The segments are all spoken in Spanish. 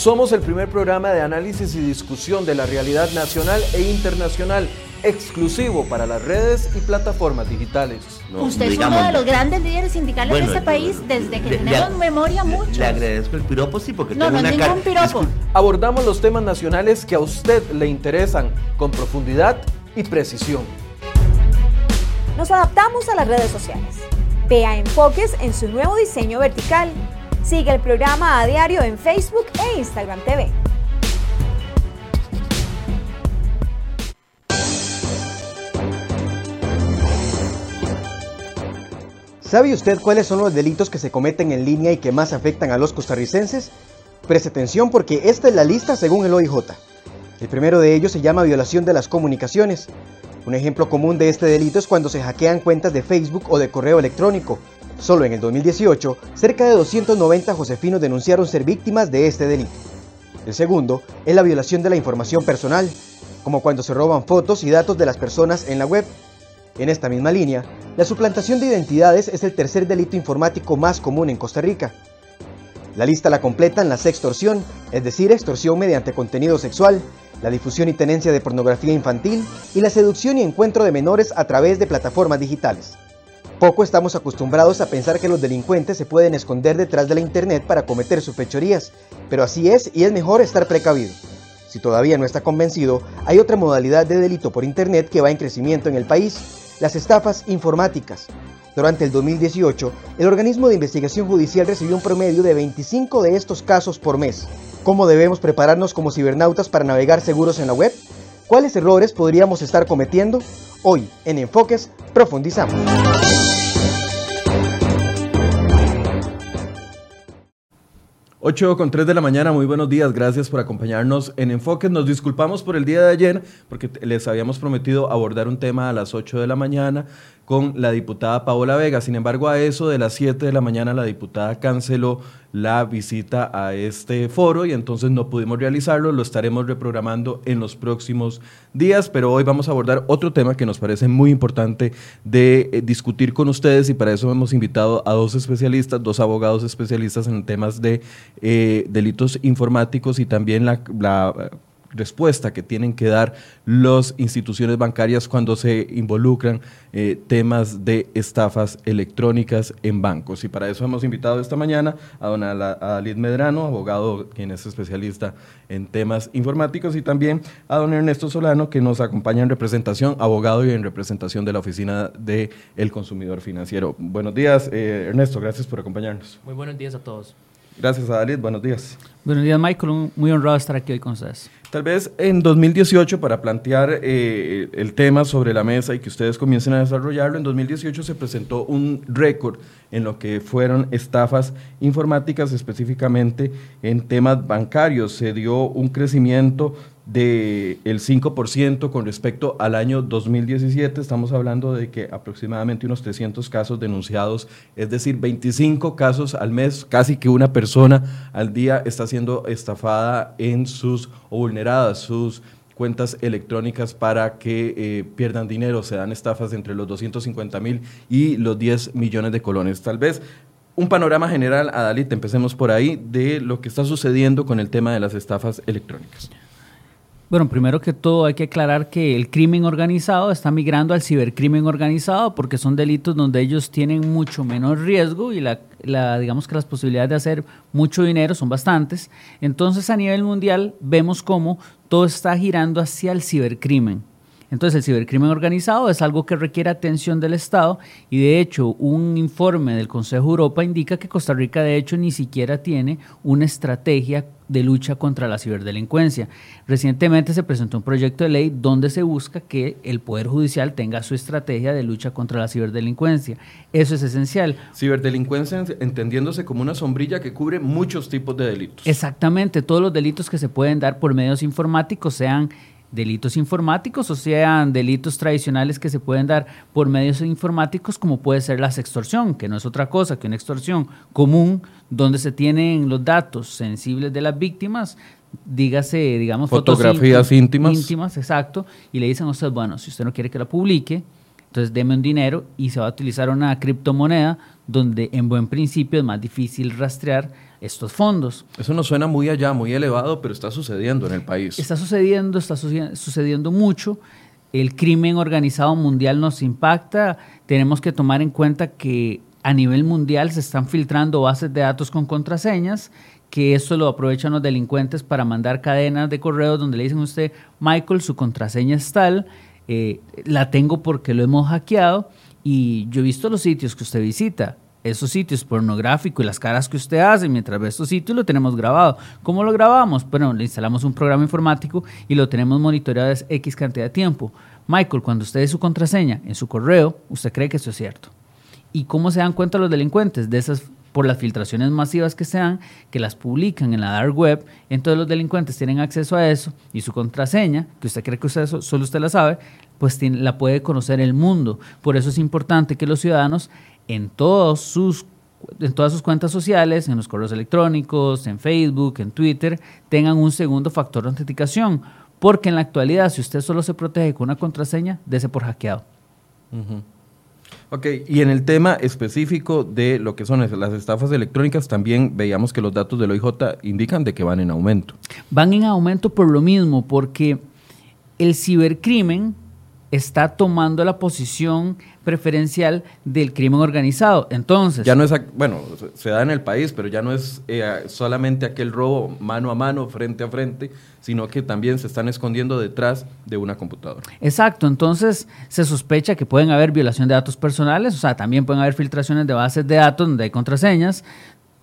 Somos el primer programa de análisis y discusión de la realidad nacional e internacional, exclusivo para las redes y plataformas digitales. Usted es uno de los grandes líderes sindicales de este país desde que tenemos memoria mucho. Le agradezco el piropo, sí, porque no, tengo no una ningún piropo. Abordamos los temas nacionales que a usted le interesan con profundidad y precisión. Nos adaptamos a las redes sociales. Vea enfoques en su nuevo diseño vertical. Sigue el programa a diario en Facebook e Instagram TV. ¿Sabe usted cuáles son los delitos que se cometen en línea y que más afectan a los costarricenses? Preste atención porque esta es la lista según el OIJ. El primero de ellos se llama violación de las comunicaciones. Un ejemplo común de este delito es cuando se hackean cuentas de Facebook o de correo electrónico. Solo en el 2018, cerca de 290 josefinos denunciaron ser víctimas de este delito. El segundo es la violación de la información personal, como cuando se roban fotos y datos de las personas en la web. En esta misma línea, la suplantación de identidades es el tercer delito informático más común en Costa Rica. La lista la completan la sextorsión, es decir, extorsión mediante contenido sexual, la difusión y tenencia de pornografía infantil y la seducción y encuentro de menores a través de plataformas digitales. Poco estamos acostumbrados a pensar que los delincuentes se pueden esconder detrás de la internet para cometer sus fechorías, pero así es y es mejor estar precavido. Si todavía no está convencido, hay otra modalidad de delito por internet que va en crecimiento en el país, las estafas informáticas. Durante el 2018, el organismo de investigación judicial recibió un promedio de 25 de estos casos por mes. ¿Cómo debemos prepararnos como cibernautas para navegar seguros en la web? ¿Cuáles errores podríamos estar cometiendo? Hoy, en Enfoques, profundizamos. 8 con 3 de la mañana, muy buenos días, gracias por acompañarnos en Enfoques. Nos disculpamos por el día de ayer porque les habíamos prometido abordar un tema a las 8 de la mañana con la diputada Paola Vega. Sin embargo, a eso de las 7 de la mañana la diputada canceló la visita a este foro y entonces no pudimos realizarlo. Lo estaremos reprogramando en los próximos días, pero hoy vamos a abordar otro tema que nos parece muy importante de eh, discutir con ustedes y para eso hemos invitado a dos especialistas, dos abogados especialistas en temas de eh, delitos informáticos y también la, respuesta que tienen que dar las instituciones bancarias cuando se involucran eh, temas de estafas electrónicas en bancos. Y para eso hemos invitado esta mañana a don Ala- a Dalit Medrano, abogado quien es especialista en temas informáticos, y también a don Ernesto Solano, que nos acompaña en representación, abogado y en representación de la Oficina del el Consumidor Financiero. Buenos días, eh, Ernesto, gracias por acompañarnos. Muy buenos días a todos. Gracias a Dalit, buenos días. Buenos días, Michael. Muy honrado de estar aquí hoy con ustedes. Tal vez en 2018, para plantear eh, el tema sobre la mesa y que ustedes comiencen a desarrollarlo, en 2018 se presentó un récord en lo que fueron estafas informáticas, específicamente en temas bancarios. Se dio un crecimiento del 5% con respecto al año 2017. Estamos hablando de que aproximadamente unos 300 casos denunciados, es decir, 25 casos al mes, casi que una persona al día está siendo estafada en sus o vulneradas sus cuentas electrónicas para que eh, pierdan dinero. Se dan estafas entre los 250 mil y los 10 millones de colones. Tal vez un panorama general, Adalit, empecemos por ahí, de lo que está sucediendo con el tema de las estafas electrónicas. Bueno, primero que todo hay que aclarar que el crimen organizado está migrando al cibercrimen organizado porque son delitos donde ellos tienen mucho menos riesgo y la, digamos que las posibilidades de hacer mucho dinero son bastantes. Entonces a nivel mundial vemos cómo todo está girando hacia el cibercrimen. Entonces el cibercrimen organizado es algo que requiere atención del Estado y de hecho un informe del Consejo Europa indica que Costa Rica de hecho ni siquiera tiene una estrategia de lucha contra la ciberdelincuencia. Recientemente se presentó un proyecto de ley donde se busca que el Poder Judicial tenga su estrategia de lucha contra la ciberdelincuencia. Eso es esencial. Ciberdelincuencia entendiéndose como una sombrilla que cubre muchos tipos de delitos. Exactamente, todos los delitos que se pueden dar por medios informáticos, sean delitos informáticos o sean delitos tradicionales que se pueden dar por medios informáticos, como puede ser la sextorsión, que no es otra cosa que una extorsión común donde se tienen los datos sensibles de las víctimas, dígase, digamos, Fotografías íntim- íntimas. íntimas, exacto, y le dicen a usted, bueno, si usted no quiere que la publique, Entonces, deme un dinero y se va a utilizar una criptomoneda donde en buen principio es más difícil rastrear estos fondos. Eso nos suena muy allá, muy elevado, pero está sucediendo en el país. Está sucediendo, está sucediendo mucho. El crimen organizado mundial nos impacta. Tenemos que tomar en cuenta que a nivel mundial se están filtrando bases de datos con contraseñas que eso lo aprovechan los delincuentes para mandar cadenas de correos donde le dicen a usted, Michael, su contraseña es tal, eh, la tengo porque lo hemos hackeado y yo he visto los sitios que usted visita, esos sitios pornográficos y las caras que usted hace mientras ve estos sitios lo tenemos grabado. ¿Cómo lo grabamos? Bueno, le instalamos un programa informático y lo tenemos monitoreado X cantidad de tiempo. Michael, cuando usted dé su contraseña en su correo, usted cree que eso es cierto. ¿Y cómo se dan cuenta los delincuentes de esas por las filtraciones masivas que se dan, que las publican en la dark web, entonces los delincuentes tienen acceso a eso y su contraseña, que usted cree que usted, solo usted la sabe, pues la puede conocer el mundo. Por eso es importante que los ciudadanos en, todos sus, en todas sus cuentas sociales, en los correos electrónicos, en Facebook, en Twitter, tengan un segundo factor de autenticación. Porque en la actualidad, si usted solo se protege con una contraseña, dése por hackeado. Ok, y en el tema específico de lo que son las estafas electrónicas, también veíamos que los datos del OIJ indican de que van en aumento. Van en aumento por lo mismo, porque el cibercrimen está tomando la posición preferencial del crimen organizado. Entonces... Ya no es, bueno, se da en el país, pero ya no es eh, solamente aquel robo mano a mano, frente a frente, sino que también se están escondiendo detrás de una computadora. Exacto, entonces se sospecha que pueden haber violación de datos personales, o sea, también pueden haber filtraciones de bases de datos donde hay contraseñas,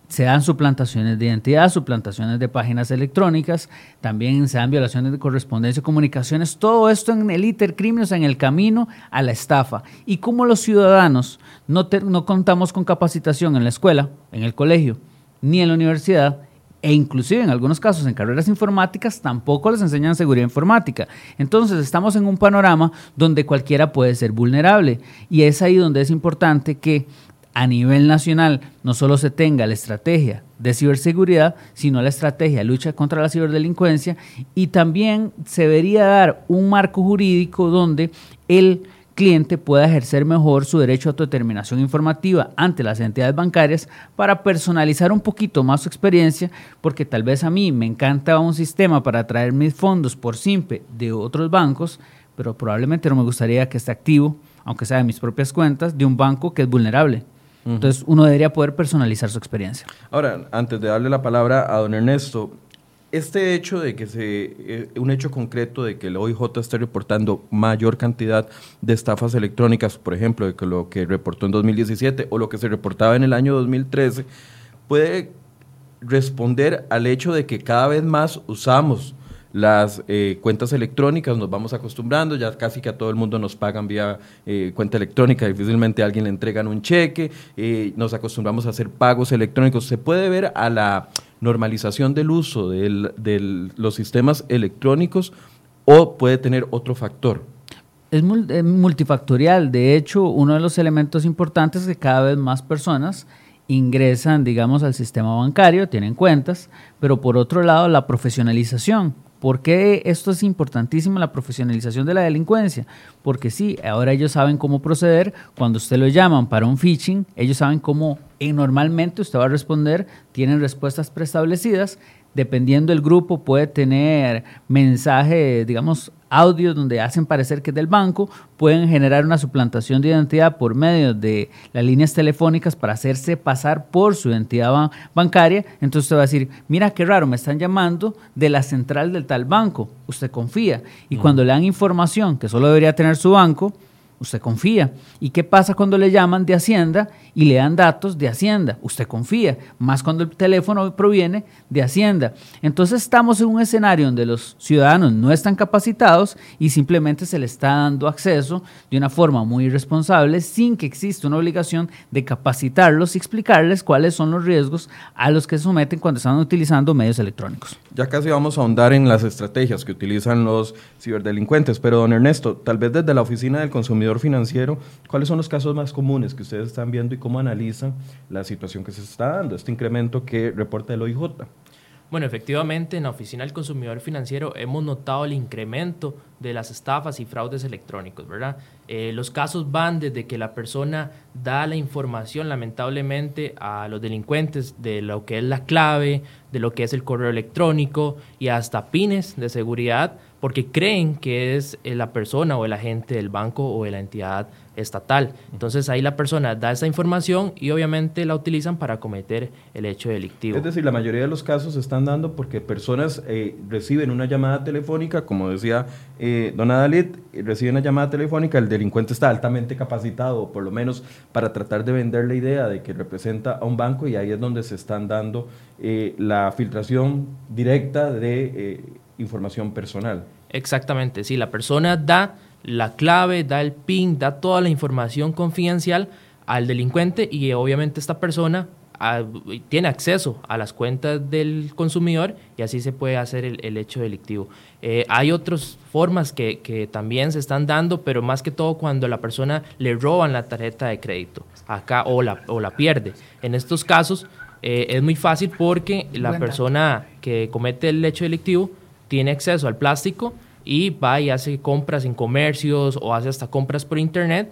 se dan suplantaciones de identidad, suplantaciones de páginas electrónicas, también se dan violaciones de correspondencia comunicaciones, todo esto en el intercrimen, o sea, en el camino a la estafa. Y como los ciudadanos no, no contamos con capacitación en la escuela, en el colegio, ni en la universidad, e inclusive en algunos casos en carreras informáticas tampoco les enseñan seguridad informática. Entonces estamos en un panorama donde cualquiera puede ser vulnerable y es ahí donde es importante que a nivel nacional no solo se tenga la estrategia de ciberseguridad, sino la estrategia de lucha contra la ciberdelincuencia y también se debería dar un marco jurídico donde el cliente pueda ejercer mejor su derecho a autodeterminación informativa ante las entidades bancarias para personalizar un poquito más su experiencia, porque tal vez a mí me encanta un sistema para traer mis fondos por simple de otros bancos, pero probablemente no me gustaría que esté activo, aunque sea de mis propias cuentas, de un banco que es vulnerable. Entonces uno debería poder personalizar su experiencia. Ahora, antes de darle la palabra a don Ernesto, este hecho de que se, eh, un hecho concreto de que el OIJ esté reportando mayor cantidad de estafas electrónicas, por ejemplo, de que lo que reportó en 2017 o lo que se reportaba en el año 2013, puede responder al hecho de que cada vez más usamos las eh, cuentas electrónicas, nos vamos acostumbrando, ya casi que a todo el mundo nos pagan vía eh, cuenta electrónica, difícilmente a alguien le entregan un cheque, eh, nos acostumbramos a hacer pagos electrónicos. Se puede ver a la normalización del uso de los sistemas electrónicos o puede tener otro factor. Es multifactorial, de hecho, uno de los elementos importantes es que cada vez más personas ingresan, digamos, al sistema bancario, tienen cuentas, pero por otro lado, la profesionalización. ¿Por qué esto es importantísimo, la profesionalización de la delincuencia? Porque sí, ahora ellos saben cómo proceder. Cuando usted lo llaman para un phishing, ellos saben cómo y normalmente usted va a responder, tienen respuestas preestablecidas. Dependiendo del grupo, puede tener mensaje, digamos, audios donde hacen parecer que es del banco, pueden generar una suplantación de identidad por medio de las líneas telefónicas para hacerse pasar por su identidad bancaria. Entonces usted va a decir, mira qué raro, me están llamando de la central del tal banco. Usted confía. Y cuando le dan información que solo debería tener su banco, usted confía. ¿Y qué pasa cuando le llaman de Hacienda y le dan datos de Hacienda? Usted confía, más cuando el teléfono proviene de Hacienda. Entonces estamos en un escenario donde los ciudadanos no están capacitados y simplemente se les está dando acceso de una forma muy irresponsable sin que exista una obligación de capacitarlos y explicarles cuáles son los riesgos a los que se someten cuando están utilizando medios electrónicos. Ya casi vamos a ahondar en las estrategias que utilizan los ciberdelincuentes, pero don Ernesto, tal vez desde la Oficina del Consumidor Financiero, ¿cuáles son los casos más comunes que ustedes están viendo y cómo analizan la situación que se está dando, este incremento que reporta el OIJ? Bueno, efectivamente, en la Oficina del Consumidor Financiero hemos notado el incremento de las estafas y fraudes electrónicos, ¿verdad? Eh, los casos van desde que la persona da la información, lamentablemente, a los delincuentes de lo que es la clave, de lo que es el correo electrónico y hasta pines de seguridad, porque creen que es eh, la persona o el agente del banco o de la entidad estatal. Entonces ahí la persona da esa información y obviamente la utilizan para cometer el hecho delictivo. Es decir, la mayoría de los casos se están dando porque personas eh, reciben una llamada telefónica, como decía eh, don Adalit, reciben una llamada telefónica, el delincuente está altamente capacitado, por lo menos para tratar de vender la idea de que representa a un banco y ahí es donde se están dando eh, la filtración directa de información personal. Exactamente, si la persona da la clave, da el PIN, da toda la información confidencial al delincuente y obviamente esta persona ah, tiene acceso a las cuentas del consumidor y así se puede hacer el, hecho delictivo. Eh, hay otras formas que, también se están dando, pero más que todo cuando la persona le roban la tarjeta de crédito acá o la, o la pierde. En estos casos eh, es muy fácil porque la persona que comete el hecho delictivo tiene acceso al plástico y va y hace compras en comercios o hace hasta compras por internet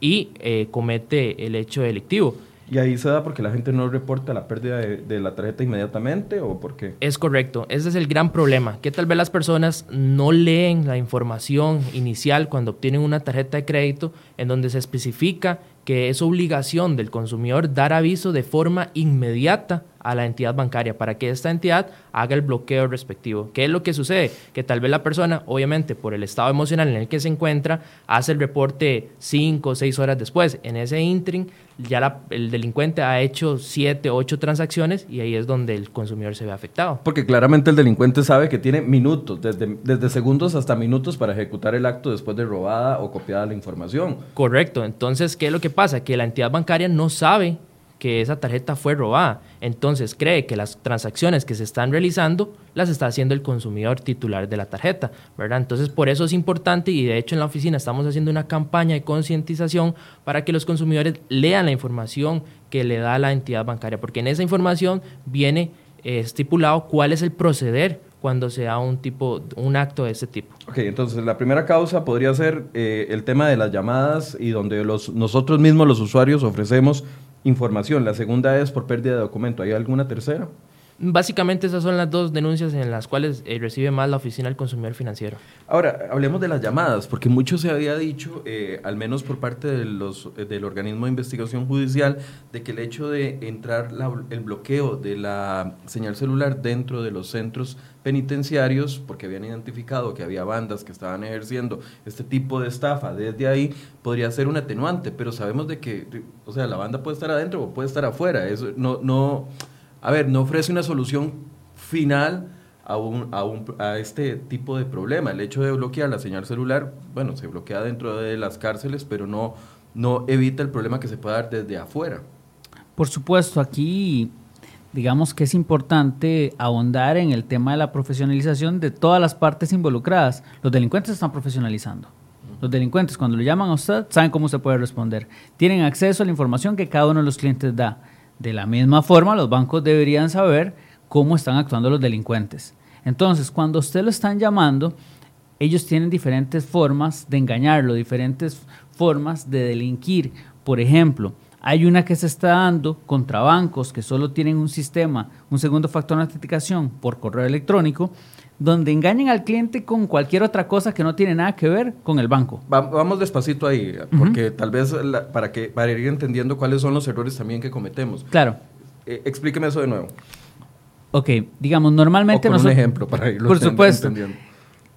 y eh, comete el hecho delictivo. ¿Y ahí se da porque la gente no reporta la pérdida de, la tarjeta inmediatamente o por qué? Es correcto, ese es el gran problema, que tal vez las personas no leen la información inicial cuando obtienen una tarjeta de crédito en donde se especifica que es obligación del consumidor dar aviso de forma inmediata a la entidad bancaria para que esta entidad haga el bloqueo respectivo. ¿Qué es lo que sucede? Que tal vez la persona, obviamente por el estado emocional en el que se encuentra, hace el reporte cinco o seis horas después. En ese interim ya el delincuente ha hecho siete ocho transacciones y ahí es donde el consumidor se ve afectado. Porque claramente el delincuente sabe que tiene minutos, desde, desde segundos hasta minutos para ejecutar el acto después de robada o copiada la información. Correcto. Entonces, ¿qué es lo que pasa? Que la entidad bancaria no sabe que esa tarjeta fue robada. Entonces cree que las transacciones que se están realizando las está haciendo el consumidor titular de la tarjeta, ¿verdad? Entonces por eso es importante y de hecho en la oficina estamos haciendo una campaña de concientización para que los consumidores lean la información que le da la entidad bancaria, porque en esa información viene eh, estipulado cuál es el proceder cuando se da un tipo, un acto de ese tipo. Ok, entonces la primera causa podría ser eh, el tema de las llamadas y donde los, nosotros mismos los usuarios ofrecemos información. La segunda es por pérdida de documento. ¿Hay alguna tercera? Básicamente esas son las dos denuncias en las cuales eh, recibe más la Oficina del Consumidor Financiero. Ahora, hablemos de las llamadas, porque mucho se había dicho, eh, al menos por parte de los, eh, del organismo de investigación judicial, de que el hecho de entrar el bloqueo de la señal celular dentro de los centros penitenciarios, porque habían identificado que había bandas que estaban ejerciendo este tipo de estafa desde ahí, podría ser un atenuante, pero sabemos de que, o sea, la banda puede estar adentro o puede estar afuera. Eso no, no a ver, no ofrece una solución final a, a, este tipo de problema. El hecho de bloquear la señal celular, bueno, se bloquea dentro de las cárceles, pero no, no evita el problema que se puede dar desde afuera. Por supuesto, aquí digamos que es importante ahondar en el tema de la profesionalización de todas las partes involucradas. Los delincuentes están profesionalizando. Los delincuentes, cuando le llaman a usted, saben cómo se puede responder. Tienen acceso a la información que cada uno de los clientes da de la misma forma, los bancos deberían saber cómo están actuando los delincuentes. Entonces, cuando usted lo están llamando, ellos tienen diferentes formas de engañarlo, diferentes formas de delinquir. Por ejemplo, hay una que se está dando contra bancos que solo tienen un sistema, un segundo factor de autenticación por correo electrónico, donde engañan al cliente con cualquier otra cosa que no tiene nada que ver con el banco. vamos despacito ahí, porque tal vez para, que, para ir entendiendo cuáles son los errores también que cometemos. Claro. Eh, explíqueme eso de nuevo. Ok, digamos, normalmente... O con un ejemplo para irlo Por supuesto. Entendiendo.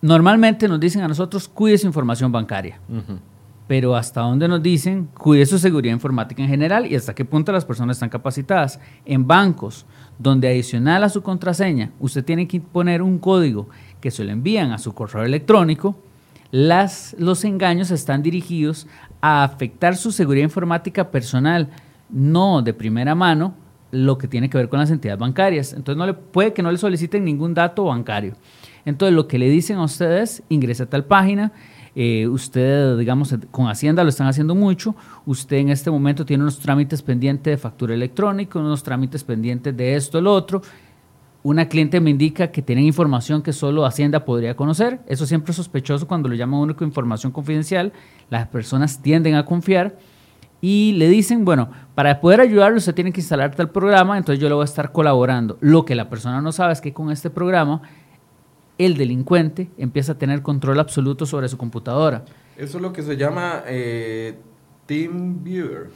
Normalmente nos dicen a nosotros, cuide su información bancaria. Pero hasta dónde nos dicen, cuide su seguridad informática en general y hasta qué punto las personas están capacitadas. En bancos, donde adicional a su contraseña usted tiene que poner un código que se lo envían a su correo electrónico, las, los engaños están dirigidos a afectar su seguridad informática personal, no de primera mano lo que tiene que ver con las entidades bancarias. Entonces no le, puede que no le soliciten ningún dato bancario. Entonces lo que le dicen a ustedes, ingresa a tal página, eh, usted, digamos, con Hacienda lo están haciendo mucho, usted en este momento tiene unos trámites pendientes de factura electrónica, unos trámites pendientes de esto, el otro, una cliente me indica que tienen información que solo Hacienda podría conocer. Eso siempre es sospechoso cuando lo llaman único información confidencial. Las personas tienden a confiar y le dicen, bueno, para poder ayudarlo usted tiene que instalar tal programa, entonces yo le voy a estar colaborando. Lo que la persona no sabe es que con este programa el delincuente empieza a tener control absoluto sobre su computadora. Eso es lo que se llama eh, TeamViewer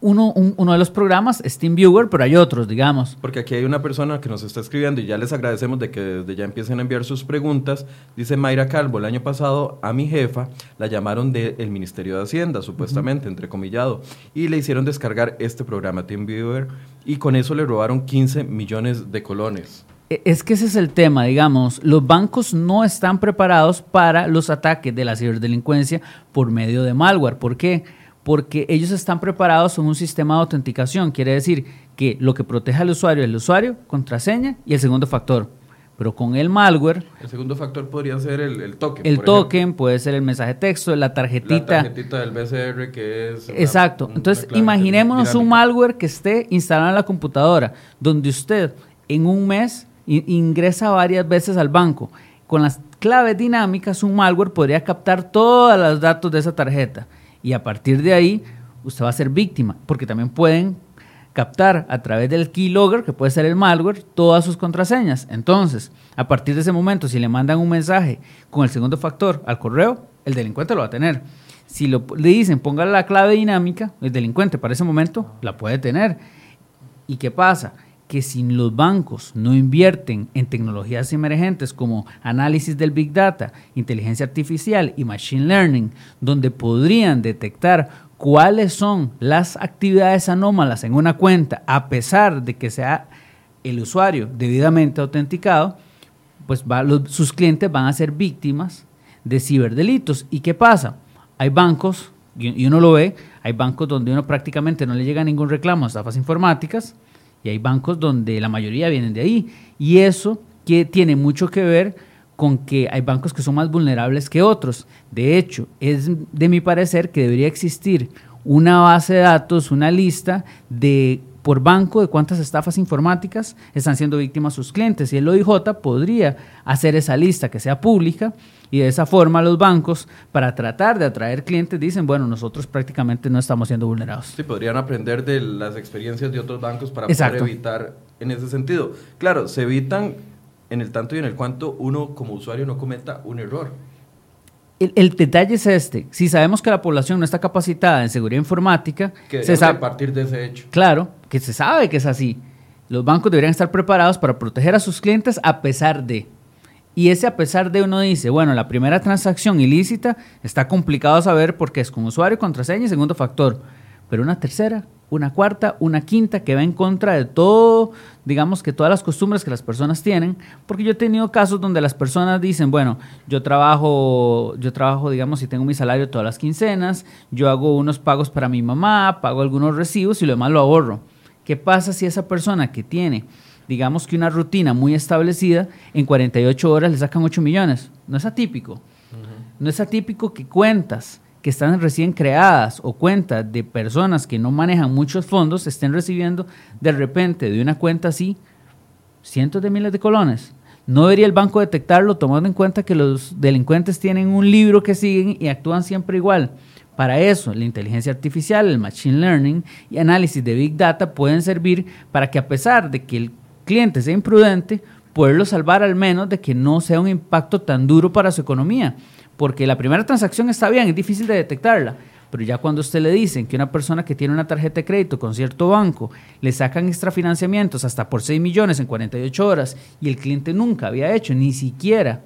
uno, uno de los programas es TeamViewer, pero hay otros, digamos. Porque aquí hay una persona que nos está escribiendo y ya les agradecemos de que desde ya empiecen a enviar sus preguntas. Dice Mayra Calvo, el año pasado a mi jefa la llamaron del Ministerio de Hacienda, supuestamente, entrecomillado, y le hicieron descargar este programa TeamViewer y con eso le robaron 15 millones de colones. E, es que ese es el tema, digamos, los bancos no están preparados para los ataques de la ciberdelincuencia por medio de malware. ¿Por qué? porque ellos están preparados en un sistema de autenticación. Quiere decir que lo que protege al usuario es el usuario, contraseña y el segundo factor. Pero con el malware... El segundo factor podría ser el, token. El token puede ser el mensaje de texto, la tarjetita. La tarjetita del BCR que es... Exacto. Entonces, imaginémonos un malware que esté instalado en la computadora, donde usted en un mes ingresa varias veces al banco. Con las claves dinámicas, un malware podría captar todos los datos de esa tarjeta y a partir de ahí usted va a ser víctima, porque también pueden captar a través del keylogger, que puede ser el malware, todas sus contraseñas. Entonces, a partir de ese momento, si le mandan un mensaje con el segundo factor al correo, el delincuente lo va a tener. Si le dicen ponga la clave dinámica, el delincuente para ese momento la puede tener. ¿Y qué pasa? Que si los bancos no invierten en tecnologías emergentes como análisis del Big Data, inteligencia artificial y Machine Learning, donde podrían detectar cuáles son las actividades anómalas en una cuenta, a pesar de que sea el usuario debidamente autenticado, pues sus clientes van a ser víctimas de ciberdelitos. ¿Y qué pasa? Hay bancos, y uno lo ve, hay bancos donde uno prácticamente no le llega ningún reclamo a estafas informáticas, y hay bancos donde la mayoría vienen de ahí. Y eso que tiene mucho que ver con que hay bancos que son más vulnerables que otros. De hecho, es de mi parecer que debería existir una base de datos, una lista de por banco de cuántas estafas informáticas están siendo víctimas sus clientes. Y el OIJ podría hacer esa lista que sea pública y de esa forma los bancos, para tratar de atraer clientes, dicen, bueno, nosotros prácticamente no estamos siendo vulnerados. Sí, podrían aprender de las experiencias de otros bancos para poder evitar en ese sentido. Claro, se evitan en el tanto y en el cuanto uno como usuario no cometa un error. El, detalle es este, si sabemos que la población no está capacitada en seguridad informática, que se sabe partir de ese hecho. Claro, que se sabe que es así. Los bancos deberían estar preparados para proteger a sus clientes a pesar de y ese a pesar de uno dice, bueno, la primera transacción ilícita está complicado saber porque es con usuario, contraseña y segundo factor. Pero una tercera, una cuarta, una quinta que va en contra de todo, digamos que todas las costumbres que las personas tienen, porque yo he tenido casos donde las personas dicen, bueno, yo trabajo, yo trabajo, digamos, y tengo mi salario todas las quincenas, yo hago unos pagos para mi mamá, pago algunos recibos y lo demás lo ahorro. ¿Qué pasa si esa persona que tiene digamos que una rutina muy establecida, en 48 horas le sacan 8 millones. No es atípico. No es atípico que cuentas que están recién creadas o cuentas de personas que no manejan muchos fondos estén recibiendo de repente de una cuenta así cientos de miles de colones. No debería el banco detectarlo tomando en cuenta que los delincuentes tienen un libro que siguen y actúan siempre igual. Para eso, la inteligencia artificial, el machine learning y análisis de big data pueden servir para que a pesar de que el cliente sea imprudente, poderlo salvar al menos de que no sea un impacto tan duro para su economía. Porque la primera transacción está bien, es difícil de detectarla, pero ya cuando usted le dicen que una persona que tiene una tarjeta de crédito con cierto banco le sacan extrafinanciamientos hasta por 6 millones en 48 horas y el cliente nunca había hecho ni siquiera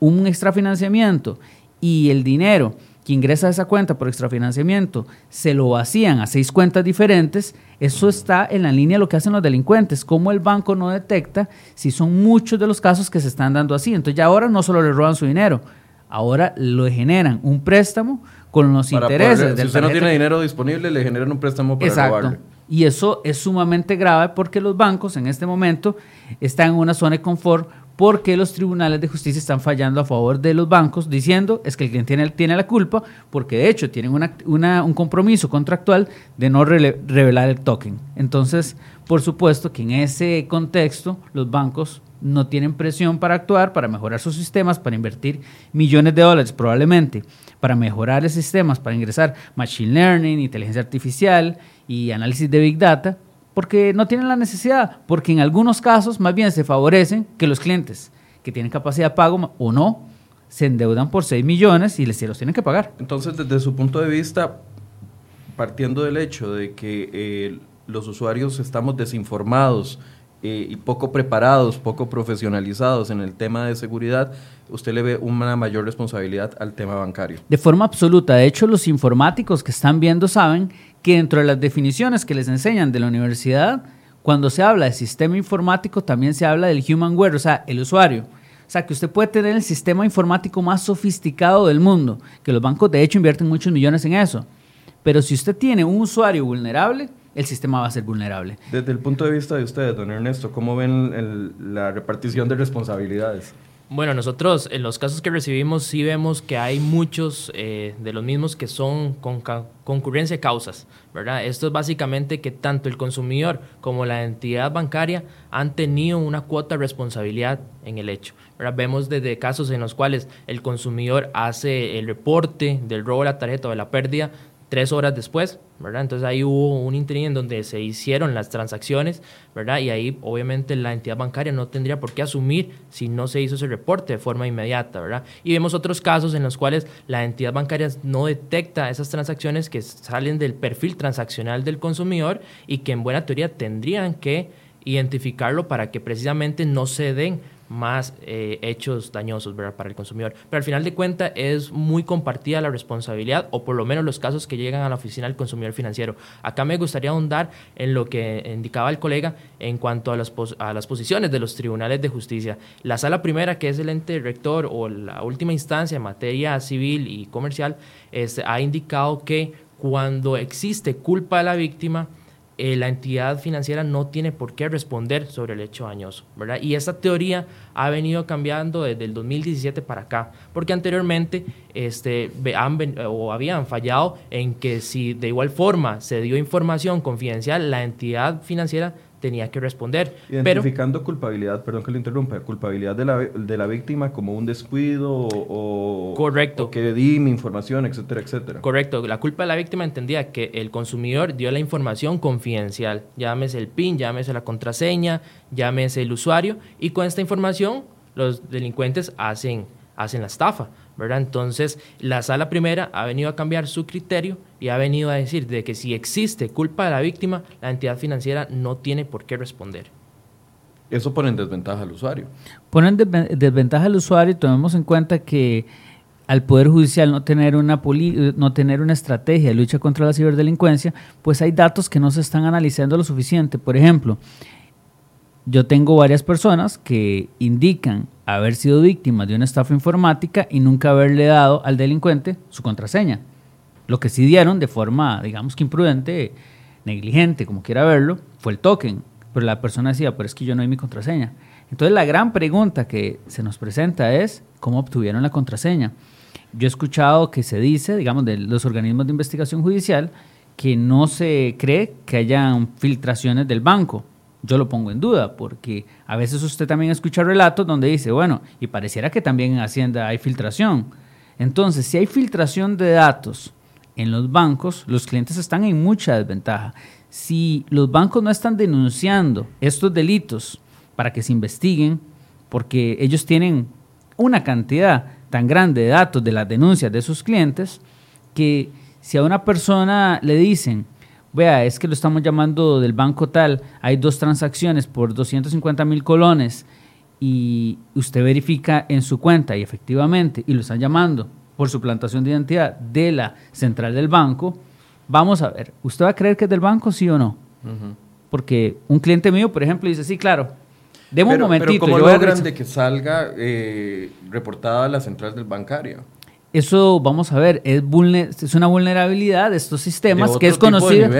un extrafinanciamiento y el dinero que ingresa a esa cuenta por extrafinanciamiento se lo vacían a seis cuentas diferentes, eso está en la línea de lo que hacen los delincuentes, cómo el banco no detecta si son muchos de los casos que se están dando así. Entonces ya ahora no solo le roban su dinero, ahora lo generan un préstamo con los intereses. si usted no tiene dinero disponible, le generan un préstamo para Exacto. Y eso es sumamente grave porque los bancos en este momento están en una zona de confort porque los tribunales de justicia están fallando a favor de los bancos diciendo es que el cliente tiene, tiene la culpa porque de hecho tienen un compromiso contractual de no revelar el token. Entonces, por supuesto que en ese contexto los bancos no tienen presión para actuar, para mejorar sus sistemas, para invertir millones de dólares probablemente, para mejorar los sistemas, para ingresar machine learning, inteligencia artificial y análisis de big data, porque no tienen la necesidad, porque en algunos casos más bien se favorecen que los clientes que tienen capacidad de pago o no se endeudan por 6 millones y les los tienen que pagar. Entonces, desde su punto de vista, partiendo del hecho de que eh, los usuarios estamos desinformados, eh, y poco preparados, poco profesionalizados en el tema de seguridad, usted le ve una mayor responsabilidad al tema bancario. De forma absoluta. De hecho, los informáticos que están viendo saben que dentro de las definiciones que les enseñan de la universidad, cuando se habla de sistema informático, también se habla del humanware, o sea, el usuario. O sea, que usted puede tener el sistema informático más sofisticado del mundo, que los bancos de hecho invierten muchos millones en eso. Pero si usted tiene un usuario vulnerable, el sistema va a ser vulnerable. Desde el punto de vista de ustedes, don Ernesto, ¿cómo ven la repartición de responsabilidades? Bueno, nosotros en los casos que recibimos sí vemos que hay muchos eh, de los mismos que son con concurrencia de causas, ¿verdad? Esto es básicamente que tanto el consumidor como la entidad bancaria han tenido una cuota de responsabilidad en el hecho. ¿verdad? Vemos desde casos en los cuales el consumidor hace el reporte del robo de la tarjeta o de la pérdida tres horas después, ¿verdad? Entonces ahí hubo un interín en donde se hicieron las transacciones, ¿verdad? Y ahí obviamente la entidad bancaria no tendría por qué asumir si no se hizo ese reporte de forma inmediata, ¿verdad? Y vemos otros casos en los cuales la entidad bancaria no detecta esas transacciones que salen del perfil transaccional del consumidor y que en buena teoría tendrían que identificarlo para que precisamente no se den más eh, hechos dañosos para el consumidor. Pero al final de cuentas es muy compartida la responsabilidad, o por lo menos los casos que llegan a la oficina del consumidor financiero. Acá me gustaría ahondar en lo que indicaba el colega en cuanto a las, a las posiciones de los tribunales de justicia. La sala primera, que es el ente rector o la última instancia en materia civil y comercial, este, ha indicado que cuando existe culpa de la víctima, eh, la entidad financiera no tiene por qué responder sobre el hecho dañoso, ¿verdad? Y esta teoría ha venido cambiando desde el 2017 para acá, porque anteriormente este, han, o habían fallado en que si de igual forma se dio información confidencial, la entidad financiera tenía que responder. Identificando culpabilidad, perdón que lo interrumpa, culpabilidad de la, de la víctima como un descuido o, Correcto. que di mi información, etcétera, etcétera. Correcto. La culpa de la víctima entendía que el consumidor dio la información confidencial, llámese el PIN, llámese la contraseña, llámese el usuario, y con esta información los delincuentes hacen, hacen la estafa. ¿Verdad? Entonces, la sala primera ha venido a cambiar su criterio y ha venido a decir de que si existe culpa de la víctima, la entidad financiera no tiene por qué responder. Eso pone en desventaja al usuario. Pone en desventaja al usuario y tomemos en cuenta que al Poder Judicial no tener, una no tener una estrategia de lucha contra la ciberdelincuencia, pues hay datos que no se están analizando lo suficiente. Por ejemplo, yo tengo varias personas que indican haber sido víctimas de una estafa informática y nunca haberle dado al delincuente su contraseña. Lo que sí dieron de forma, digamos que imprudente, negligente, como quiera verlo, fue el token. Pero la persona decía, pero es que yo no hay mi contraseña. Entonces la gran pregunta que se nos presenta es, ¿cómo obtuvieron la contraseña? Yo he escuchado que se dice, digamos, de los organismos de investigación judicial, que no se cree que hayan filtraciones del banco yo lo pongo en duda, porque a veces usted también escucha relatos donde dice, bueno, y pareciera que también en Hacienda hay filtración. Entonces, si hay filtración de datos en los bancos, los clientes están en mucha desventaja. Si los bancos no están denunciando estos delitos para que se investiguen, porque ellos tienen una cantidad tan grande de datos de las denuncias de sus clientes, que si a una persona le dicen, vea, es que lo estamos llamando del banco tal, hay dos transacciones por 250 mil colones y usted verifica en su cuenta y efectivamente, y lo están llamando por su plantación de identidad de la central del banco, vamos a ver, ¿usted va a creer que es del banco, sí o no? Porque un cliente mío, por ejemplo, dice, sí, claro, deme un momentito. Pero ¿cómo logran de que salga eh, reportada la central del bancario? Eso, vamos a ver, es, es una vulnerabilidad de estos sistemas que es, conocido,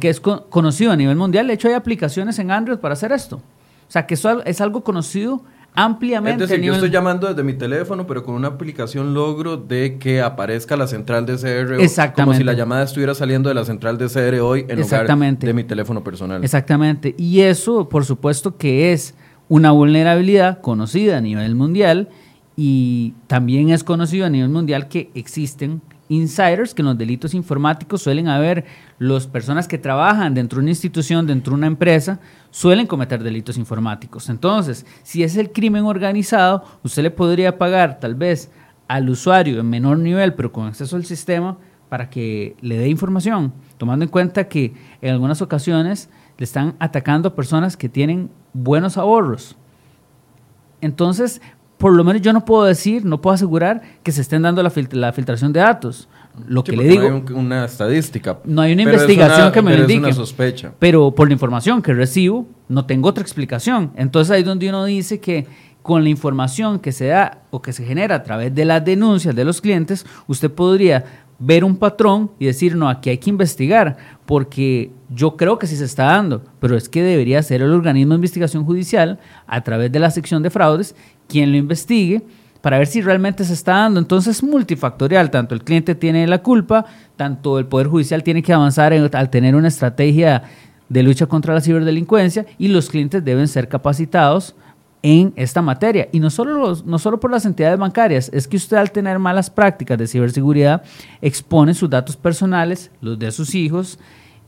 que es conocido a nivel mundial. De hecho, hay aplicaciones en Android para hacer esto. O sea, que eso es algo conocido ampliamente. Es decir, yo estoy llamando desde mi teléfono, pero con una aplicación logro de que aparezca la central de CR. Exactamente. Como si la llamada estuviera saliendo de la central de CR hoy en lugar de mi teléfono personal. Exactamente. Y eso, por supuesto, que es una vulnerabilidad conocida a nivel mundial y también es conocido a nivel mundial que existen insiders, que en los delitos informáticos suelen haber las personas que trabajan dentro de una institución, dentro de una empresa, suelen cometer delitos informáticos. Entonces, si es el crimen organizado, usted le podría pagar tal vez al usuario en menor nivel, pero con acceso al sistema, para que le dé información, tomando en cuenta que en algunas ocasiones le están atacando personas que tienen buenos ahorros. Entonces, por lo menos yo no puedo decir, no puedo asegurar que se estén dando la, filtración de datos. Lo que le digo. No hay una estadística. No hay una investigación que me lo indique. Es una sospecha. Pero por la información que recibo, no tengo otra explicación. Entonces ahí es donde uno dice que con la información que se da o que se genera a través de las denuncias de los clientes, usted podría ver un patrón y decir, no, aquí hay que investigar, porque yo creo que sí se está dando, pero es que debería ser el organismo de investigación judicial, a través de la sección de fraudes, quien lo investigue para ver si realmente se está dando. Entonces es multifactorial, tanto el cliente tiene la culpa, tanto el Poder Judicial tiene que avanzar al tener una estrategia de lucha contra la ciberdelincuencia y los clientes deben ser capacitados en esta materia. Y no solo, no solo por las entidades bancarias, es que usted al tener malas prácticas de ciberseguridad expone sus datos personales, los de sus hijos,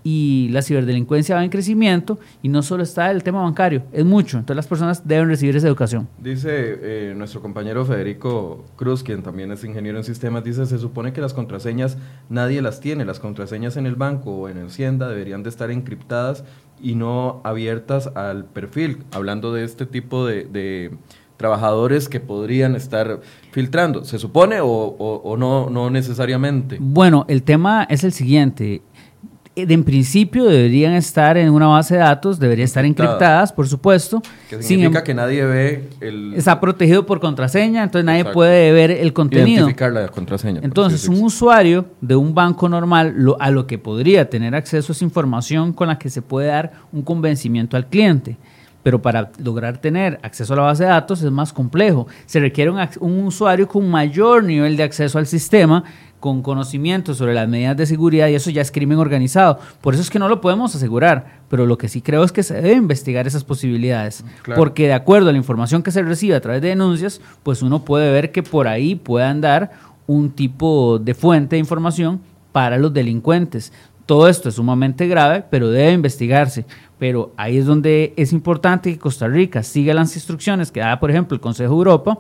y la ciberdelincuencia va en crecimiento y no solo está el tema bancario, es mucho. Entonces las personas deben recibir esa educación. Dice eh, nuestro compañero Federico Cruz, quien también es ingeniero en sistemas, dice, se supone que las contraseñas nadie las tiene, las contraseñas en el banco o en Hacienda deberían de estar encriptadas y no abiertas al perfil, hablando de este tipo de, trabajadores que podrían estar filtrando. ¿Se supone o, o, no, no necesariamente? Bueno, el tema es el siguiente. Eh, en principio deberían estar en una base de datos, deberían estar encriptadas, por supuesto. Que significa em- que nadie ve el... Está protegido por contraseña, entonces nadie puede ver el contenido. Identificar la contraseña. Entonces, un usuario de un banco normal a lo que podría tener acceso es información con la que se puede dar un convencimiento al cliente. Pero para lograr tener acceso a la base de datos es más complejo. Se requiere un usuario con mayor nivel de acceso al sistema con conocimiento sobre las medidas de seguridad y eso ya es crimen organizado. Por eso es que no lo podemos asegurar, pero lo que sí creo es que se debe investigar esas posibilidades, porque de acuerdo a la información que se recibe a través de denuncias, pues uno puede ver que por ahí puedan dar un tipo de fuente de información para los delincuentes. Todo esto es sumamente grave, pero debe investigarse. Pero ahí es donde es importante que Costa Rica siga las instrucciones que da, por ejemplo, el Consejo de Europa,